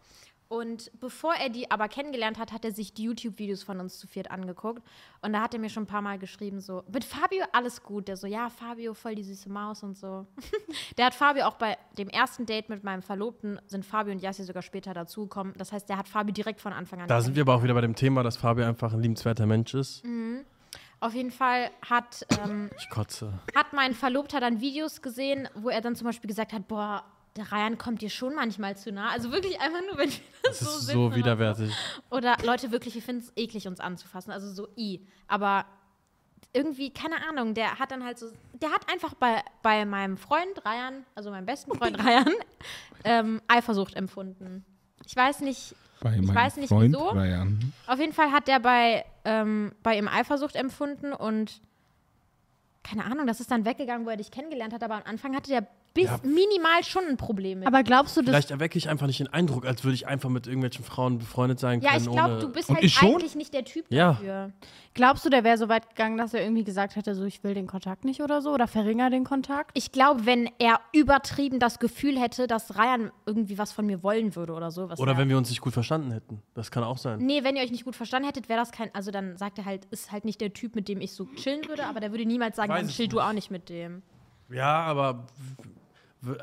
Und bevor er die aber kennengelernt hat, hat er sich die YouTube-Videos von uns zu viert angeguckt. Und da hat er mir schon ein paar Mal geschrieben, so, mit Fabio alles gut. Der so, ja, Fabio, voll die süße Maus und so. der hat Fabio auch bei dem ersten Date mit meinem Verlobten, sind Fabio und Jassi sogar später dazugekommen. Das heißt, der hat Fabio direkt von Anfang an Da sind wir aber auch wieder bei dem Thema, dass Fabio einfach ein liebenswerter Mensch ist. Auf jeden Fall hat ähm, Ich kotze. hat mein Verlobter dann Videos gesehen, wo er dann zum Beispiel gesagt hat, boah, der Ryan kommt dir schon manchmal zu nah. Also wirklich einfach nur, wenn wir das, Das so ist so oder widerwärtig. Oder Leute, wirklich, wir finden es eklig, uns anzufassen. Also so i. Aber irgendwie, keine Ahnung, der hat dann halt so, der hat einfach bei, bei meinem Freund Ryan, also meinem besten Freund Ryan, ähm, Eifersucht empfunden. Ich weiß nicht, Bei Ich weiß nicht, Freund wieso. Ryan. auf jeden Fall hat der bei, ähm, bei ihm Eifersucht empfunden und keine Ahnung, das ist dann weggegangen, wo er dich kennengelernt hat, aber am Anfang hatte der bis Ja. minimal schon ein Problem mit. Aber glaubst du, dass Vielleicht erwecke ich einfach nicht den Eindruck, als würde ich einfach mit irgendwelchen Frauen befreundet sein ja, können. ich glaube, ohne du bist Und halt eigentlich nicht der Typ Ja. dafür. glaubst du, der wäre so weit gegangen, dass er irgendwie gesagt hätte, so ich will den Kontakt nicht oder so oder verringere den Kontakt? Ich glaube, wenn er übertrieben das Gefühl hätte, dass Ryan irgendwie was von mir wollen würde oder so. Was Oder er, wenn wir uns nicht gut verstanden hätten. Das kann auch sein. Nee, wenn ihr euch nicht gut verstanden hättet, wäre das kein. Also dann sagt er halt, ist halt nicht der Typ, mit dem ich so chillen würde, aber der würde niemals sagen, Weiß dann chill du auch nicht mit dem. Ja, aber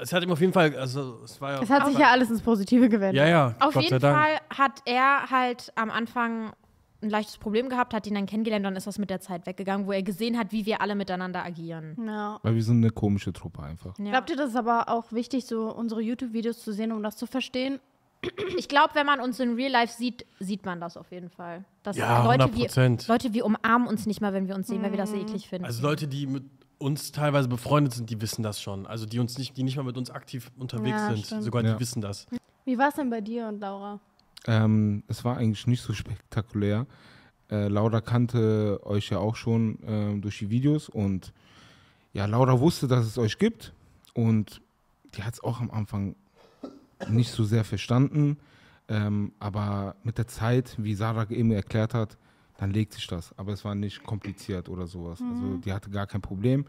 es hat ihm auf jeden Fall, also es war ja. Es hat sich ja alles ins Positive gewendet. Ja, ja. Auf Gott jeden sei Dank. Fall hat er halt am Anfang ein leichtes Problem gehabt, hat ihn dann kennengelernt, dann ist das mit der Zeit weggegangen, wo er gesehen hat, wie wir alle miteinander agieren. Ja. Weil wir sind eine komische Truppe einfach. Ja. Glaubt ihr, das ist aber auch wichtig, so unsere YouTube-Videos zu sehen, um das zu verstehen? Ich glaube, wenn man uns in Real Life sieht, sieht man das auf jeden Fall. Dass Ja, Leute, 100 wir, Prozent. Leute, wir umarmen uns nicht mal, wenn wir uns sehen, weil wir das so eklig finden. Also Leute, die mit uns teilweise befreundet sind, die wissen das schon. Also die uns nicht, die nicht mal mit uns aktiv unterwegs Ja, sind. stimmt. Sogar Ja. die wissen das. Wie war es denn bei dir und Laura? Ähm, es war eigentlich nicht so spektakulär. Äh, Laura kannte euch ja auch schon ähm, durch die Videos und ja, Laura wusste, dass es euch gibt und die hat es auch am Anfang nicht so sehr verstanden. Ähm, aber mit der Zeit, wie Sarah eben erklärt hat, dann legt sich das. Aber es war nicht kompliziert oder sowas. Also die hatte gar kein Problem.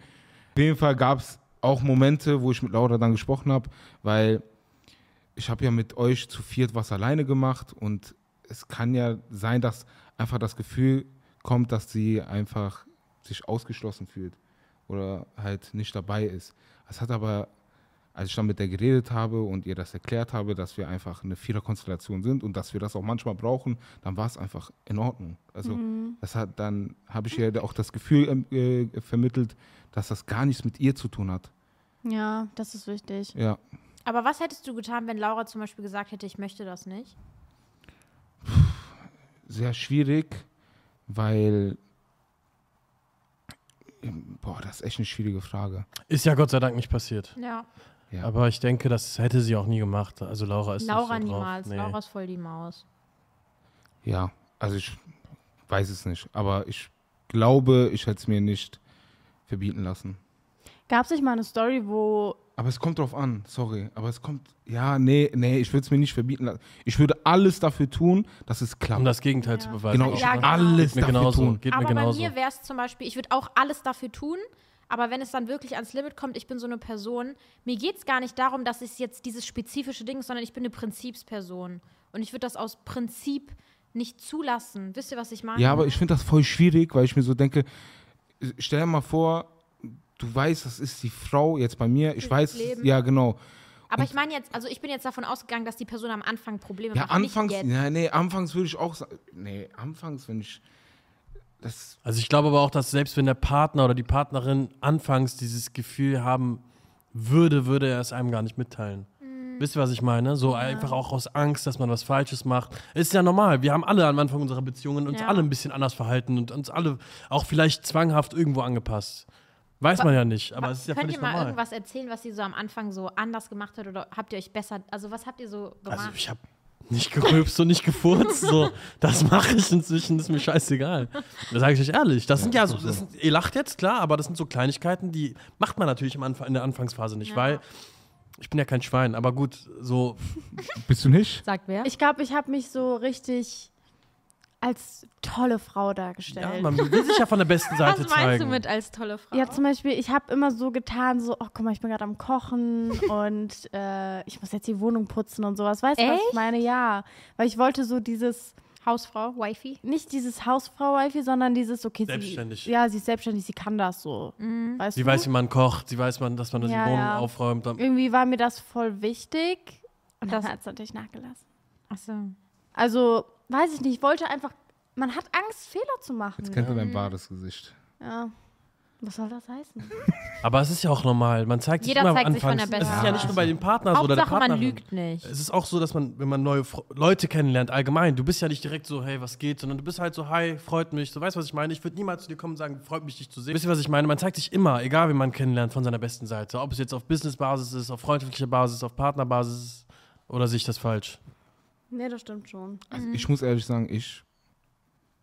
Auf jeden Fall gab es auch Momente, wo ich mit Laura dann gesprochen habe, weil ich habe ja mit euch zu viert was alleine gemacht und es kann ja sein, dass einfach das Gefühl kommt, dass sie einfach sich ausgeschlossen fühlt oder halt nicht dabei ist. Es hat aber, als ich dann mit der geredet habe und ihr das erklärt habe, dass wir einfach eine Viererkonstellation sind und dass wir das auch manchmal brauchen, dann war es einfach in Ordnung. Also das hat dann habe ich ihr auch das Gefühl ähm, äh, vermittelt, dass das gar nichts mit ihr zu tun hat. Ja, das ist wichtig. Ja, Aber was hättest du getan, wenn Laura zum Beispiel gesagt hätte, ich möchte das nicht? sehr schwierig, weil boah, das ist echt eine schwierige Frage. Ist ja Gott sei Dank nicht passiert. Ja. Ja. Aber ich denke, das hätte sie auch nie gemacht. Also Laura ist Laura nicht so drauf. niemals. Nee. Laura ist voll die Maus. Ja, also ich weiß es nicht, aber ich glaube, ich hätte es mir nicht verbieten lassen. Gab es nicht mal eine Story, wo Aber es kommt drauf an, sorry, aber es kommt, ja, nee, nee, ich würde es mir nicht verbieten lassen. Ich würde alles dafür tun, dass es klappt. Um das Gegenteil zu beweisen. genau, ich Ja, würde genau. alles Geht mir dafür genauso. tun. Geht aber mir bei genauso. mir wäre es zum Beispiel, ich würde auch alles dafür tun, aber wenn es dann wirklich ans Limit kommt, ich bin so eine Person, mir geht es gar nicht darum, dass es jetzt dieses spezifische Ding ist, sondern ich bin eine Prinzipsperson. Und ich würde das aus Prinzip nicht zulassen. Wisst ihr, was ich meine? Ja, aber ich finde das voll schwierig, weil ich mir so denke, stell dir mal vor, du weißt, das ist die Frau jetzt bei mir, ich weiß, Leben. ja, genau. Aber ich meine jetzt, also ich bin jetzt davon ausgegangen, dass die Person am Anfang Probleme Ja, macht. anfangs, ja, nee, anfangs würde ich auch sagen, nee, anfangs, wenn ich, das, Also ich glaube aber auch, dass selbst wenn der Partner oder die Partnerin anfangs dieses Gefühl haben würde, würde er es einem gar nicht mitteilen. Mhm. Wisst ihr, was ich meine? So einfach auch aus Angst, dass man was Falsches macht. Ist ja normal. Wir haben alle am Anfang unserer Beziehungen uns Ja. alle ein bisschen anders verhalten und uns alle auch vielleicht zwanghaft irgendwo angepasst. Weiß man ja nicht, aber es ist ja Könnt völlig ihr mal normal. irgendwas erzählen, was sie so am Anfang so anders gemacht hat oder habt ihr euch besser, also was habt ihr so gemacht? Also ich habe nicht gerülpst und nicht gefurzt. So, das mache ich inzwischen, ist mir scheißegal. Das sage ich euch ehrlich. Das sind ja so, das sind, ihr lacht jetzt, klar, aber das sind so Kleinigkeiten, die macht man natürlich Anfang, in der Anfangsphase nicht, Ja. weil ich bin ja kein Schwein, aber gut, so, bist du nicht? Sagt wer? ich glaube, ich habe mich so richtig als tolle Frau ja, dargestellt. man will sich ja von der besten Seite was meinst zeigen. du mit als tolle Frau? Ja, zum Beispiel, ich habe immer so getan, so, oh, guck mal, ich bin gerade am Kochen und äh, ich muss jetzt die Wohnung putzen und sowas. Weißt du, was ich meine? Ja. Weil ich wollte so dieses, Hausfrau, Wifi? nicht dieses Hausfrau-Wifi, sondern dieses, okay, Selbstständig. sie, ja, sie ist selbstständig, sie kann das so. Weißt Sie du? weiß, wie man kocht, sie weiß, man, dass man Ja, die Wohnung ja. aufräumt. Dann, Irgendwie war mir das voll wichtig und dann Das- hat es natürlich nachgelassen. Achso. Also, weiß ich nicht, ich wollte einfach, man hat Angst, Fehler zu machen. Jetzt kennt Mhm. dein wahres Gesicht. Ja. Was soll das heißen? aber es ist ja auch normal. Man zeigt sich Jeder immer zeigt am sich von Anfang. der Es ist besten ja nicht Seite. nur bei den Partnern so oder der Hauptsache, man Partnerin. lügt nicht. Es ist auch so, dass man, wenn man neue Fr Leute kennenlernt, allgemein, du bist ja nicht direkt so, hey, was geht, sondern du bist halt so, hi, freut mich, so, weißt du, was ich meine? Ich würde niemals zu dir kommen und sagen, freut mich, dich zu sehen. Wisst ihr, was ich meine? Man zeigt sich immer, egal wie man kennenlernt, von seiner besten Seite. Ob es jetzt auf Business-Basis ist, auf freundschaftlicher Basis, auf Partnerbasis oder sehe ich das falsch? Nee, das stimmt schon. Also ich muss ehrlich sagen, ich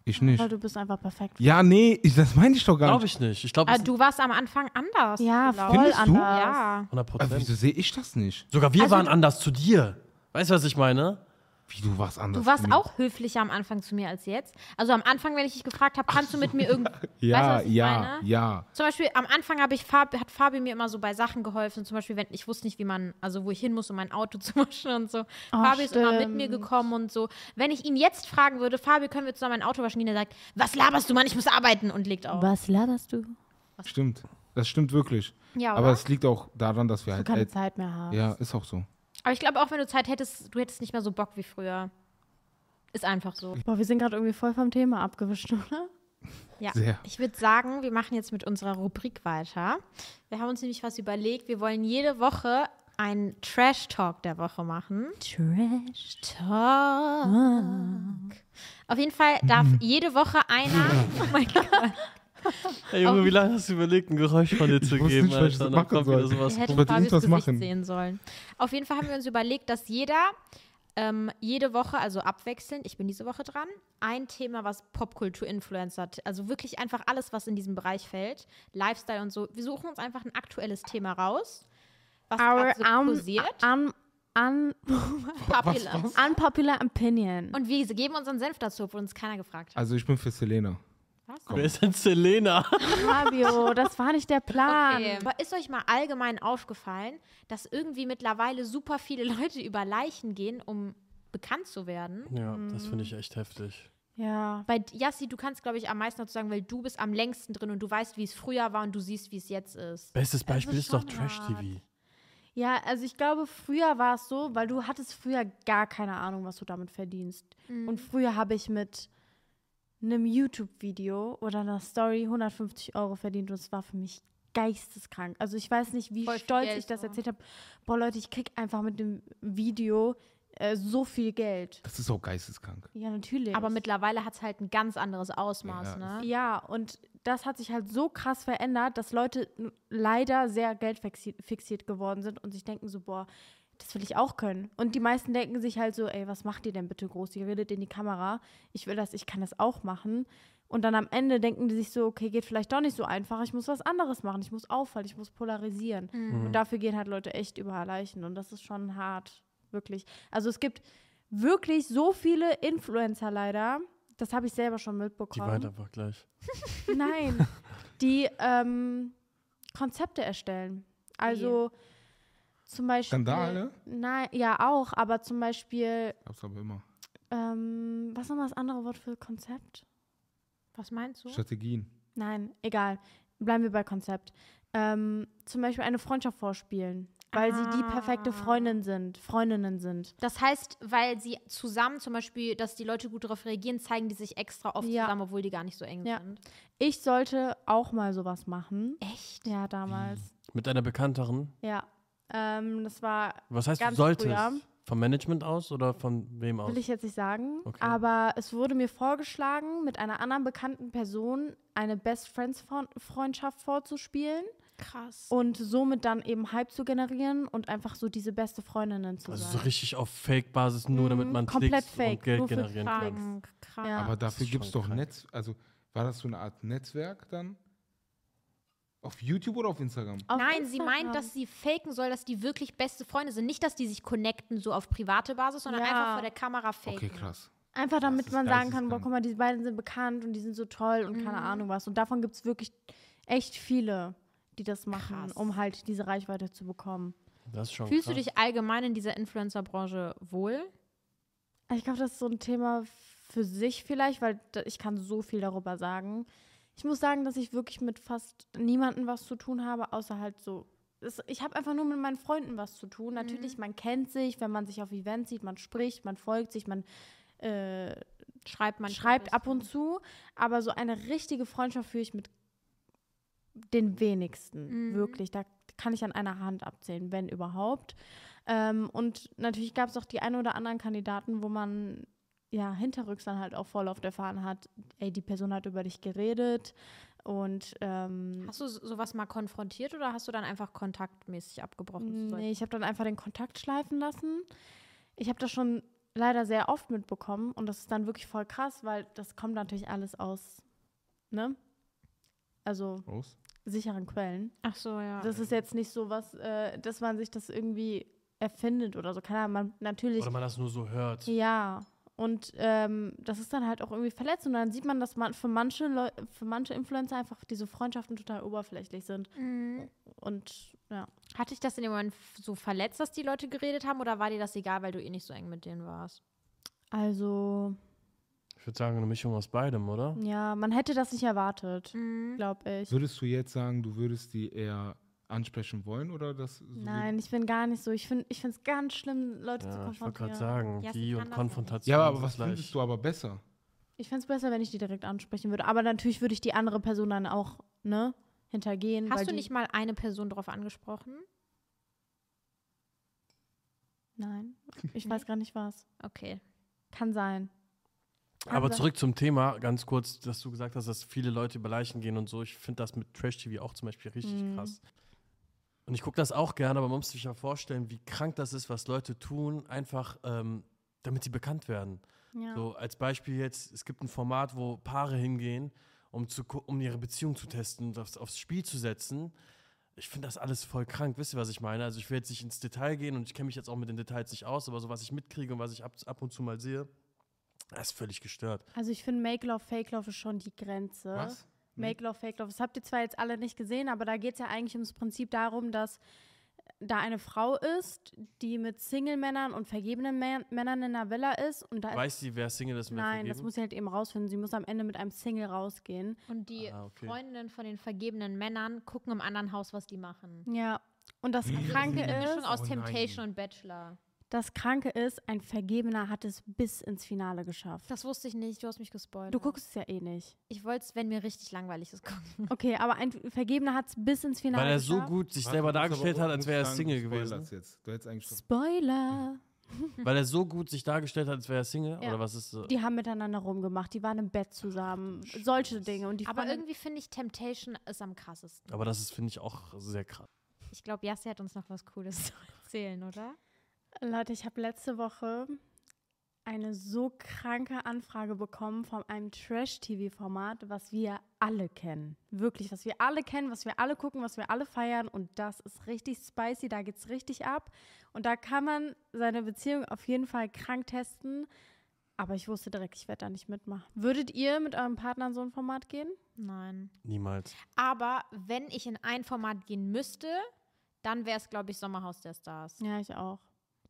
Ich nicht. Weil du bist einfach perfekt. Ja, nee, ich, das meine ich doch gar Glaube nicht. ich nicht. Ich glaube, Aber du warst am Anfang anders. Ja, glaub voll Findest du? anders. Ja. 100 Aber Prozent. wieso sehe ich das nicht? Sogar wir Also waren anders zu dir. Weißt du, was ich meine? Wie, du warst anders. Du warst zu mir? auch höflicher am Anfang zu mir als jetzt. Also am Anfang, wenn ich dich gefragt habe, kannst du mit mir irgendwie. Ja, weißt du, was ja, meine? ja. Zum Beispiel am Anfang habe ich Fab, hat Fabi mir immer so bei Sachen geholfen. Zum Beispiel, wenn ich wusste nicht, wie man, also wo ich hin muss, um mein Auto zu waschen und so. Fabi ist immer mit stimmt. mir gekommen und so. Wenn ich ihn jetzt fragen würde, Fabi, können wir zusammen mein Auto waschen? Er sagt, was laberst du, Mann, ich muss arbeiten und legt auf. Was laberst du? Stimmt. Das stimmt wirklich. Ja, Aber oder? es liegt auch daran, dass wir Du halt. keine ält- Zeit mehr hast. ja, ist auch so. Aber ich glaube auch, wenn du Zeit hättest, du hättest nicht mehr so Bock wie früher. Ist einfach so. Boah, wir sind gerade irgendwie voll vom Thema abgewischt, oder? Ja. Sehr. Ich würde sagen, wir machen jetzt mit unserer Rubrik weiter. Wir haben uns nämlich was überlegt. Wir wollen jede Woche einen Trash-Talk der Woche machen. Trash. Talk. Auf jeden Fall darf jede Woche einer. Oh mein Gott. Hey Junge, wie lange hast du überlegt, ein Geräusch von dir zu wusste geben, nicht, was ich Alter? so Dann machen kommt wieder sowas. Wir hätten Robert, du Fabius was machen. sehen sollen. Auf jeden Fall haben wir uns überlegt, dass jeder ähm, jede Woche, also abwechselnd, ich bin diese Woche dran, ein Thema, was Popkultur-Influencer, also wirklich einfach alles, was in diesem Bereich fällt, Lifestyle und so. Wir suchen uns einfach ein aktuelles Thema raus, was Our gerade so un, kursiert. un, un, Popular. unpopular opinion. Und wir geben unseren Senf dazu, obwohl uns keiner gefragt hat. Also ich bin für Selena. Was? Wer ist denn Selena? Fabio, das war nicht der Plan. Okay. Aber ist euch mal allgemein aufgefallen, dass irgendwie mittlerweile super viele Leute über Leichen gehen, um bekannt zu werden? Ja, das finde ich echt heftig. Ja. Weil, Yassi, du kannst, glaube ich, am meisten dazu sagen, weil du bist am längsten drin und du weißt, wie es früher war und du siehst, wie es jetzt ist. Bestes Beispiel ist ist, doch Trash-TV. Ja, also ich glaube, früher war es so, weil du hattest früher gar keine Ahnung, was du damit verdienst. Und früher habe ich mit einem YouTube-Video oder einer Story 150 Euro verdient und es war für mich geisteskrank. Also ich weiß nicht, wie Voll stolz Geld, ich das erzählt habe. Boah, Leute, ich krieg einfach mit dem Video äh, so viel Geld. Das ist auch geisteskrank. Ja, natürlich. Aber mittlerweile hat es halt ein ganz anderes Ausmaß, Ja. ne? Ja, und das hat sich halt so krass verändert, dass Leute leider sehr geldfixiert fixiert geworden sind und sich denken so, boah, das will ich auch können. Und die meisten denken sich halt so, ey, was macht ihr denn bitte groß? Ihr redet in die Kamera. Ich will das, ich kann das auch machen. Und dann am Ende denken die sich so, okay, geht vielleicht doch nicht so einfach. Ich muss was anderes machen. Ich muss auffallen, ich muss polarisieren. Und dafür gehen halt Leute echt über Leichen. Und das ist schon hart, wirklich. Also es gibt wirklich so viele Influencer leider. Das habe ich selber schon Die mitbekommen. weint einfach gleich. Nein, die ähm, Konzepte erstellen. Also zum Beispiel. Skandale? Nein, ja auch, aber zum Beispiel, Gab's aber immer. ähm, was ist nochmal das andere Wort für Konzept? Was meinst du? Strategien. Nein, egal. Bleiben wir bei Konzept. Ähm, zum Beispiel eine Freundschaft vorspielen, weil sie die perfekte Freundin sind, Freundinnen sind. Das heißt, weil sie zusammen zum Beispiel, dass die Leute gut darauf reagieren, zeigen die sich extra oft Ja. zusammen, obwohl die gar nicht so eng Ja. sind. Ich sollte auch mal sowas machen. Echt? Ja, damals. Mit einer Bekannteren. Ja. Ähm, das war Was heißt, Ganz du solltest? früher. Vom Management aus oder von wem aus? Will ich jetzt nicht sagen, Okay. aber es wurde mir vorgeschlagen, mit einer anderen bekannten Person eine Best Friends Fre- Freundschaft vorzuspielen Krass. und somit dann eben Hype zu generieren und einfach so diese beste Freundinnen zu also sein. so richtig auf Fake-Basis, nur damit man komplett Klicks fake, und Geld generieren kann. Krank, krank. Ja. Aber dafür gibt es doch krank. Netz. Also war das so eine Art Netzwerk dann? Auf YouTube oder auf Instagram? Auf Nein, sie Instagram. meint, dass sie faken soll, dass die wirklich beste Freunde sind. Nicht, dass die sich connecten so auf private Basis, sondern Ja. einfach vor der Kamera faken. Okay, krass. Einfach damit man sagen kann, boah, guck mal, diese beiden sind bekannt und die sind so toll und Mhm. keine Ahnung was. Und davon gibt es wirklich echt viele, die das machen, Krass. um halt diese Reichweite zu bekommen. Das ist schon Fühlst krass. du dich allgemein in dieser Influencer-Branche wohl? Ich glaube, das ist so ein Thema für sich vielleicht, weil ich kann so viel darüber sagen. Ich muss sagen, dass ich wirklich mit fast niemandem was zu tun habe, außer halt so. Es, ich habe einfach nur mit meinen Freunden was zu tun. Natürlich, man kennt sich, wenn man sich auf Events sieht, man spricht, man folgt sich, man äh, Schreibt man schreibt ab und zu. Aber so eine richtige Freundschaft führe ich mit den wenigsten. Wirklich. Da kann ich an einer Hand abzählen, wenn überhaupt. Ähm, und natürlich gab es auch die ein oder anderen Kandidaten, wo man ja hinterrücks dann halt auch voll auf der Fahne hat, ey, die Person hat über dich geredet und ähm, Hast du so- sowas mal konfrontiert oder hast du dann einfach kontaktmäßig abgebrochen? nee, ich habe dann einfach den Kontakt schleifen lassen. Ich habe das schon leider sehr oft mitbekommen und das ist dann wirklich voll krass, weil das kommt natürlich alles aus, ne? Also Aus? sicheren Quellen. Ach so, ja. Das ist jetzt nicht so was, äh, dass man sich das irgendwie erfindet oder so. Keine Ahnung, man natürlich. Oder man das nur so hört. Ja. Und ähm, das ist dann halt auch irgendwie verletzt. Und dann sieht man, dass man für manche Leu für manche Influencer einfach diese Freundschaften total oberflächlich sind. Und ja. Hat dich das in dem Moment so verletzt, dass die Leute geredet haben, oder war dir das egal, weil du eh nicht so eng mit denen warst? Also, Ich würde sagen, eine Mischung aus beidem, oder? ja, man hätte das nicht erwartet, glaube ich. Würdest du jetzt sagen, du würdest die eher ansprechen wollen oder das so Nein, ich bin gar nicht so. Ich finde es ganz schlimm, Leute zu Ja, ich wollte konfrontieren. gerade sagen, Ja, die und Konfrontation. Ja, aber was gleich. findest du aber besser? Ich fände es besser, wenn ich die direkt ansprechen würde. Aber natürlich würde ich die andere Person dann auch, ne, hintergehen. weil Hast du nicht mal eine Person darauf angesprochen? Nein, ich weiß gar nicht was. Okay. Kann sein. Kann Aber sein. zurück zum Thema, ganz kurz, dass du gesagt hast, dass viele Leute über Leichen gehen und so. Ich finde das mit Trash-TV auch zum Beispiel richtig Mhm. krass. Und ich gucke das auch gerne, aber man muss sich ja vorstellen, wie krank das ist, was Leute tun, einfach ähm, damit sie bekannt werden. Ja. So als Beispiel jetzt, es gibt ein Format, wo Paare hingehen, um, zu, um ihre Beziehung zu testen und aufs, aufs Spiel zu setzen. Ich finde das alles voll krank. Wisst ihr, was ich meine? Also ich will jetzt nicht ins Detail gehen und ich kenne mich jetzt auch mit den Details nicht aus, aber so was ich mitkriege und was ich ab, ab und zu mal sehe, das ist völlig gestört. Also ich finde Make Love, Fake Love ist schon die Grenze. Was? Make Love, Fake Love. Das habt ihr zwar jetzt alle nicht gesehen, aber da geht es ja eigentlich ums Prinzip darum, dass da eine Frau ist, die mit Single-Männern und vergebenen Mä- Männern in einer Villa ist. Und da Weiß sie, wer Single ist Nein, das vergeben? muss sie halt eben rausfinden. Sie muss am Ende mit einem Single rausgehen. Und die Ah, okay. Freundinnen von den vergebenen Männern gucken im anderen Haus, was die machen. Ja. Und das Kranke Eine Mischung ist, aus Oh. Temptation und Bachelor. Das Kranke ist, ein Vergebener hat es bis ins Finale geschafft. Das wusste ich nicht, du hast mich gespoilert. Du guckst es ja eh nicht. Ich wollte es, wenn mir richtig langweilig ist, gucken. Okay, aber ein Vergebener hat es bis ins Finale Weil er so geschafft. gut sich Warte, selber du musst dargestellt aber- hat, als wäre er Single spoilerst gewesen. Jetzt. Du hättest eigentlich schon Spoiler. Weil er so gut sich dargestellt hat, als wäre er Single? Ja. Oder was ist so? Die haben miteinander rumgemacht, die waren im Bett zusammen. Solche Dinge. Und die Aber irgendwie finde ich Temptation ist am krassesten. Aber das ist, finde ich, auch sehr krass. Ich glaube, Jassi hat uns noch was Cooles zu erzählen, oder? Leute, ich habe letzte Woche eine so kranke Anfrage bekommen von einem Trash-TV-Format, was wir alle kennen. Wirklich, was wir alle kennen, was wir alle gucken, was wir alle feiern. Und das ist richtig spicy, da geht's richtig ab. Und da kann man seine Beziehung auf jeden Fall krank testen. Aber ich wusste direkt, ich werde da nicht mitmachen. Würdet ihr mit eurem Partner in so ein Format gehen? Nein. Niemals. Aber wenn ich in ein Format gehen müsste, dann wäre es, glaube ich, Sommerhaus der Stars. Ja, ich auch.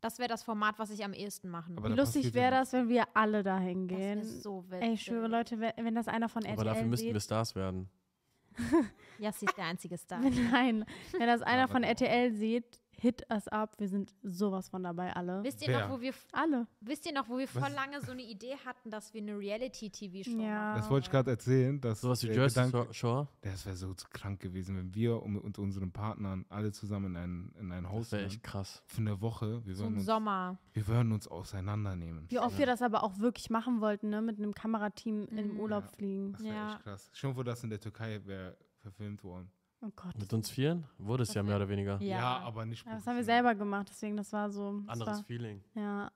Das wäre das Format, was ich am ehesten machen würde. Lustig wäre das, wenn wir alle dahin Das gehen. wäre so witzig. Ey, ich schwöre, Leute, wenn, das einer von RTL Aber dafür müssten wir Stars werden. Jassi ist der einzige Star. Nein, wenn das einer von RTL sieht, hit us up. Wir sind sowas von dabei, alle. Wisst ihr Wer? noch, wo wir Alle. wisst ihr noch, wo wir voll lange so eine Idee hatten, dass wir eine Reality-TV-Show Ja. machen? Das wollte ich gerade erzählen. Dass Sowas wie der Jersey Gedanke- Shore. Das wäre so krank gewesen, wenn wir und und unseren Partnern alle zusammen in ein, in ein Haus Das wäre echt krass. Für eine Woche. Wir So würden, im uns, Sommer. wir würden uns auseinandernehmen. Wie oft wir das aber auch wirklich machen wollten, ne? Mit einem Kamerateam in den Urlaub fliegen. Das wäre Ja. echt krass. Schon wo das in der Türkei wäre verfilmt worden. Oh Gott. Mit uns vieren? Wurde es ja mehr oder weniger. Ja. aber nicht Ja, das haben wir selber gemacht, deswegen das war so. Das Anderes war, Feeling. ja,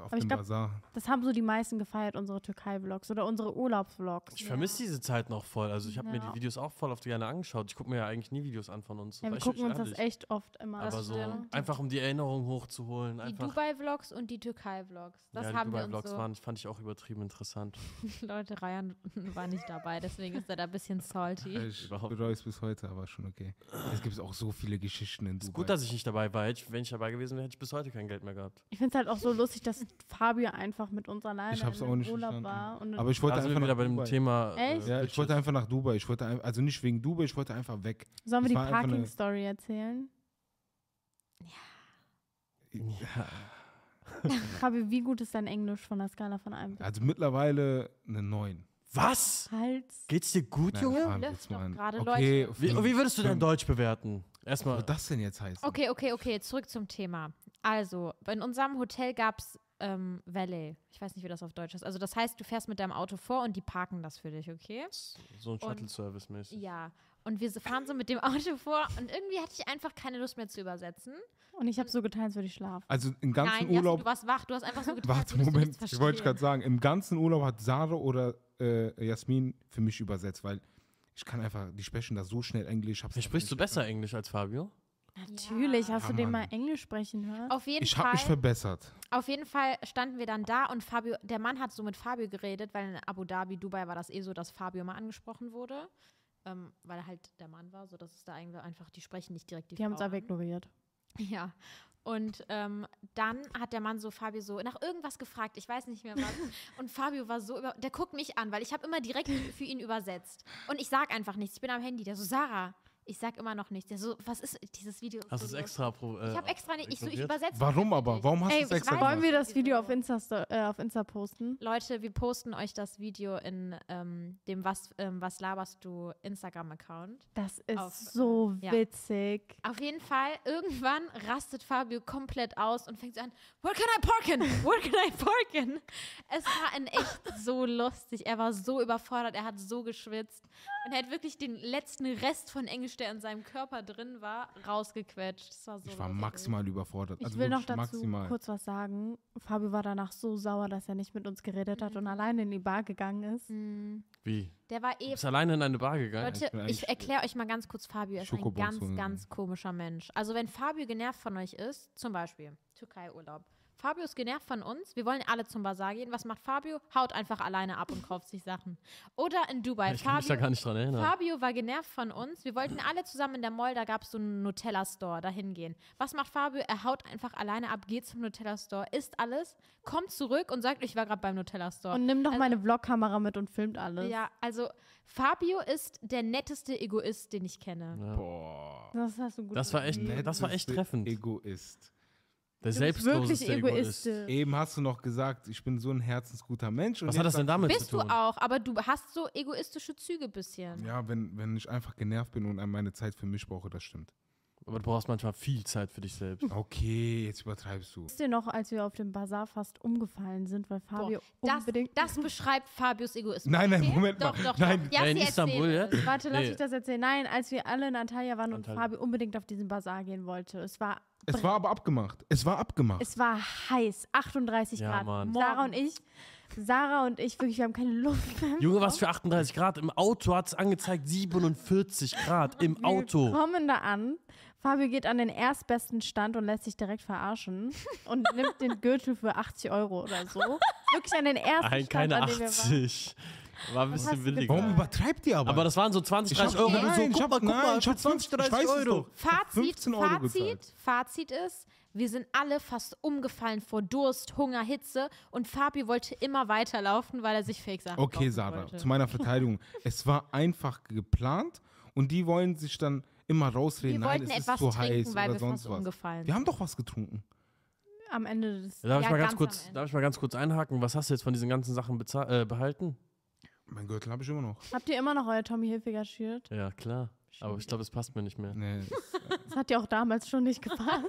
auf Aber ich dem glaub- Bazar. das haben so die meisten gefeiert, unsere Türkei-Vlogs oder unsere Urlaubsvlogs. Ich vermisse diese Zeit noch voll. Also ich habe mir Ja. die Videos auch voll oft gerne angeschaut. Ich gucke mir ja eigentlich nie Videos an von uns. Ja, wir ich gucken uns das ehrlich. echt oft immer Aber an. so Ja. einfach um die Erinnerung hochzuholen. Die. Dubai-Vlogs und die Türkei-Vlogs. Das ja, die haben wir Dubai-Vlogs uns so. waren, fand ich auch übertrieben interessant. Leute, Ryan war nicht dabei, deswegen ist er da ein bisschen salty. Ich Überhaupt bereue es bis heute, aber schon okay. Es gibt auch so viele Geschichten in Dubai. Ist gut, dass ich nicht dabei war. Hätte Wenn ich dabei gewesen wäre, hätte ich bis heute kein Geld mehr gehabt. Ich finde es halt auch so lustig, dass Fabio einfach mit uns alleine Ich hab's in auch nicht Urlaub verstanden. war. Und aber ich wollte wir einfach wieder nach bei dem Dubai. Thema. Echt? Ja, ich wollte einfach nach Dubai. Ich wollte ein- also nicht wegen Dubai, ich wollte einfach weg. Sollen wir das die einfach eine- Parking-Story erzählen? Ja. Fabio, wie gut ist dein Englisch von der Skala von einem Also mittlerweile eine 9. Was? Hals? Geht's dir gut, Nein, Junge? Wir mal doch gerade, okay, Leute. Wie, wie würdest du dein. Deutsch bewerten? Was Erstmal. soll das denn jetzt heißen? Okay, okay, okay, zurück zum Thema. Also, in unserem Hotel gab es ähm, Valet. Ich weiß nicht, wie das auf Deutsch ist. Also das heißt, du fährst mit deinem Auto vor und die parken das für dich, okay? So ein Shuttle-Service mäßig. Ja. Und wir fahren so mit dem Auto vor und irgendwie hatte ich einfach keine Lust mehr zu übersetzen. Und ich habe so getan, als würde ich schlafen. Also im ganzen Nein, Jasmin, Urlaub. du warst wach. Du hast einfach so getan, als Warte, Moment, ich wollte gerade sagen, im ganzen Urlaub hat Sarah oder äh, Jasmin für mich übersetzt, weil ich kann einfach, die sprechen da so schnell Englisch. sprichst du besser Englisch als Fabio? Natürlich, hast du Ja, den mal Englisch sprechen hören? Auf jeden Ich habe mich verbessert. Auf jeden Fall standen wir dann da und Fabio, der Mann hat so mit Fabio geredet, weil in Abu Dhabi, Dubai war das eh so, dass Fabio mal angesprochen wurde. Ähm, weil er halt der Mann war, so dass es da eigentlich einfach, die sprechen nicht direkt die Die haben es aber ignoriert. Ja. Und ähm, dann hat der Mann so Fabio so nach irgendwas gefragt, ich weiß nicht mehr was. Und Fabio war so über, der guckt mich an, weil ich habe immer direkt für ihn übersetzt. Und ich sag einfach nichts, ich bin am Handy. Der so, Sarah, ich sag immer noch nichts. So, was ist dieses Video? ist Hast du es extra pro, äh, Ich habe extra nicht, ich, so, ich übersetze. Warum aber? Warum hast du es extra? Wollen wir das Video auf Insta, äh, auf Insta posten? Leute, wir posten euch das Video in ähm, dem Was, ähm, Was laberst du Instagram-Account. Das ist Auf- so ja. witzig. Auf jeden Fall, irgendwann rastet Fabio komplett aus und fängt an, Where can I parken? Where can I parken? Es war in echt so lustig. Er war so überfordert, er hat so geschwitzt. Und er hat wirklich den letzten Rest von Englisch, der in seinem Körper drin war, rausgequetscht. Das war so Ich war maximal überfordert. Ich also will noch dazu maximal. kurz was sagen. Fabio war danach so sauer, dass er nicht mit uns geredet hat und alleine in die Bar gegangen ist. Wie? Der war Du eh bist alleine in eine Bar gegangen? Leute, ich ich, erkläre euch mal ganz kurz Fabio. Er ist ein ganz, holen. ganz komischer Mensch. Also wenn Fabio genervt von euch ist, zum Beispiel Türkei-Urlaub. Fabio ist genervt von uns. Wir wollen alle zum Bazar gehen. Was macht Fabio? Haut einfach alleine ab und kauft sich Sachen. Oder in Dubai. Ich kann mich da gar nicht dran erinnern. Fabio war genervt von uns. Wir wollten alle zusammen in der Mall, da gab es so einen Nutella-Store, da hingehen. Was macht Fabio? Er haut einfach alleine ab, geht zum Nutella-Store, isst alles, kommt zurück und sagt, ich war gerade beim Nutella-Store. Und nimm doch meine Vlogkamera mit und filmt alles. Ja, also Fabio ist der netteste Egoist, den ich kenne. Boah. Das hast du gut Das war echt, das war echt treffend. Egoist. Der Du bist selbstloseste wirklich Egoist. egoistisch. Eben hast du noch gesagt, ich bin so ein herzensguter Mensch. und Was hat das denn damit Bist zu du tun? auch, aber du hast so egoistische Züge bisschen. Ja, wenn, wenn ich einfach genervt bin und meine Zeit für mich brauche, das stimmt. Aber du brauchst manchmal viel Zeit für dich selbst. Okay, jetzt übertreibst du. Wisst ihr noch, als wir auf dem Bazar fast umgefallen sind, weil Fabio Das, unbedingt. das beschreibt Fabios Egoismus. Nein, nein? Moment doch, mal. Doch, Nein. doch. Ja, Ja, in Istanbul jetzt? Warte, lass Nee. mich das erzählen. Nein, als wir alle in Antalya waren und Antalya. Fabio unbedingt auf diesen Bazar gehen wollte. Es war, Es war aber abgemacht. Es war abgemacht. es war heiß, 38 Ja, Grad. Mann. Sarah und ich, Sarah und ich, wirklich, wir haben keine Luft mehr. Junge, was für 38 Grad? Im Auto hat es angezeigt 47 Grad im Wir Auto. kommen da an. Fabio geht an den erstbesten Stand und lässt sich direkt verarschen und nimmt den Gürtel für 80 Euro oder so. Wirklich an den ersten Nein, Stand, keine an dem wir waren. 80. War ein bisschen du billiger. Warum übertreibt ihr aber? Aber das waren so 20, ich hab, 30 Euro. nein, so, ich guck hab, mal, guck mal, ich hab 20, 15, ich 30 weiß es Euro. Fazit, 15 Euro Fazit, gezahlt. Fazit ist, wir sind alle fast umgefallen vor Durst, Hunger, Hitze und Fabio wollte immer weiterlaufen, weil er sich Fake Sachen Okay, Sarah, wollte. zu meiner Verteidigung. es war einfach geplant und die wollen sich dann immer rausreden. Wir Nein, wollten es ist etwas zu trinken, heiß weil oder wir sonst was. umgefallen Wir haben doch was getrunken. Am Ende des. Darf ich, Ja, mal ganz ganz kurz, darf ich mal ganz kurz einhaken? Was hast du jetzt von diesen ganzen Sachen äh, behalten? Mein Gürtel habe ich immer noch. Habt ihr immer noch euer Tommy Hilfiger Shirt? Ja, klar. Aber ich glaube, es passt mir nicht mehr. Nee. Das hat ja auch damals schon nicht gepasst.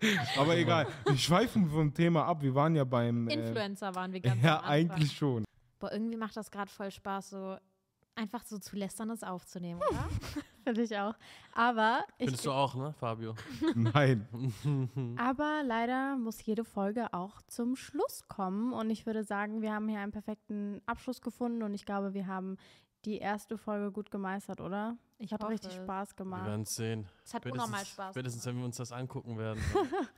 aber egal. Wir schweifen vom Thema ab. Wir waren ja beim. äh, Influencer waren wir ganz Ja, eigentlich schon. Boah, irgendwie macht das gerade voll Spaß, so einfach so zu lästern, das aufzunehmen, oder? Finde ich auch. Aber, ich, Findest du auch, ne, Fabio? Nein. aber leider muss jede Folge auch zum Schluss kommen. Und ich würde sagen, wir haben hier einen perfekten Abschluss gefunden. Und ich glaube, wir haben die erste Folge gut gemeistert, oder? Ich hoffe richtig es. Spaß Wir gemacht. werden es sehen. Es hat Spätestens- unnormal Spaß Spätestens, wenn wir uns das angucken werden.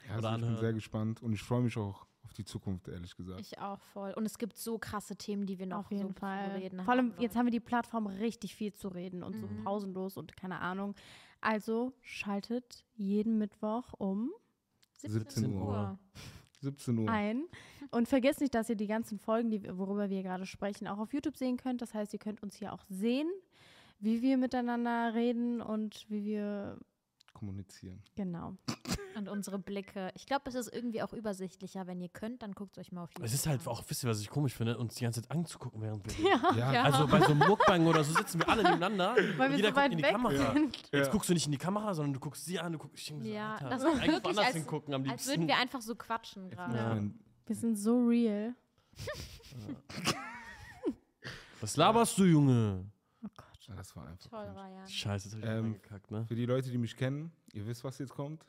Ja, Oder also ich bin sehr gespannt und ich freue mich auch auf die Zukunft, ehrlich gesagt. Ich auch voll. Und es gibt so krasse Themen, die wir noch Auf jeden so Fall. reden Vor allem, haben. jetzt haben wir die Plattform richtig viel zu reden und so Mhm. pausenlos und keine Ahnung. Also schaltet jeden Mittwoch um 17 Uhr. 17 Uhr. ein. Und vergesst nicht, dass ihr die ganzen Folgen, die, worüber wir gerade sprechen, auch auf YouTube sehen könnt. Das heißt, ihr könnt uns hier auch sehen, wie wir miteinander reden und wie wir, Kommunizieren. genau. Und unsere Blicke. Ich glaube, es ist irgendwie auch übersichtlicher. Wenn ihr könnt, dann guckt es euch mal auf YouTube Es ist halt auch, wisst ihr, was ich komisch finde, uns die ganze Zeit anzugucken, während wir. Ja, Ja. Also bei so einem Mukbang oder so sitzen wir alle nebeneinander. Weil und wir jeder so guckt weit in die weg Kamera. sind. Jetzt Ja. guckst du nicht in die Kamera, sondern du guckst sie an, du guckst ich denk mir so, Ja, Alter, das ist eigentlich wirklich, woanders als, hingucken am als liebsten. würden wir einfach so quatschen gerade. Meine, Wir sind so real. Was laberst du, Junge? Das war einfach. Toll. Ryan. Scheiße, jetzt hab ich Ähm, reingekackt, ne? Für die Leute, die mich kennen, ihr wisst, was jetzt kommt.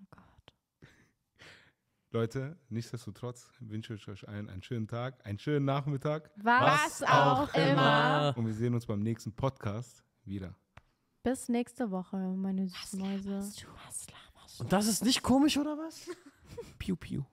Oh Gott. Leute, nichtsdestotrotz wünsche ich euch allen einen schönen Tag, einen schönen Nachmittag Was, auch immer. und wir sehen uns beim nächsten Podcast wieder. Bis nächste Woche, meine süßen Mäuse. Und das ist nicht komisch, oder was? Piu, piu.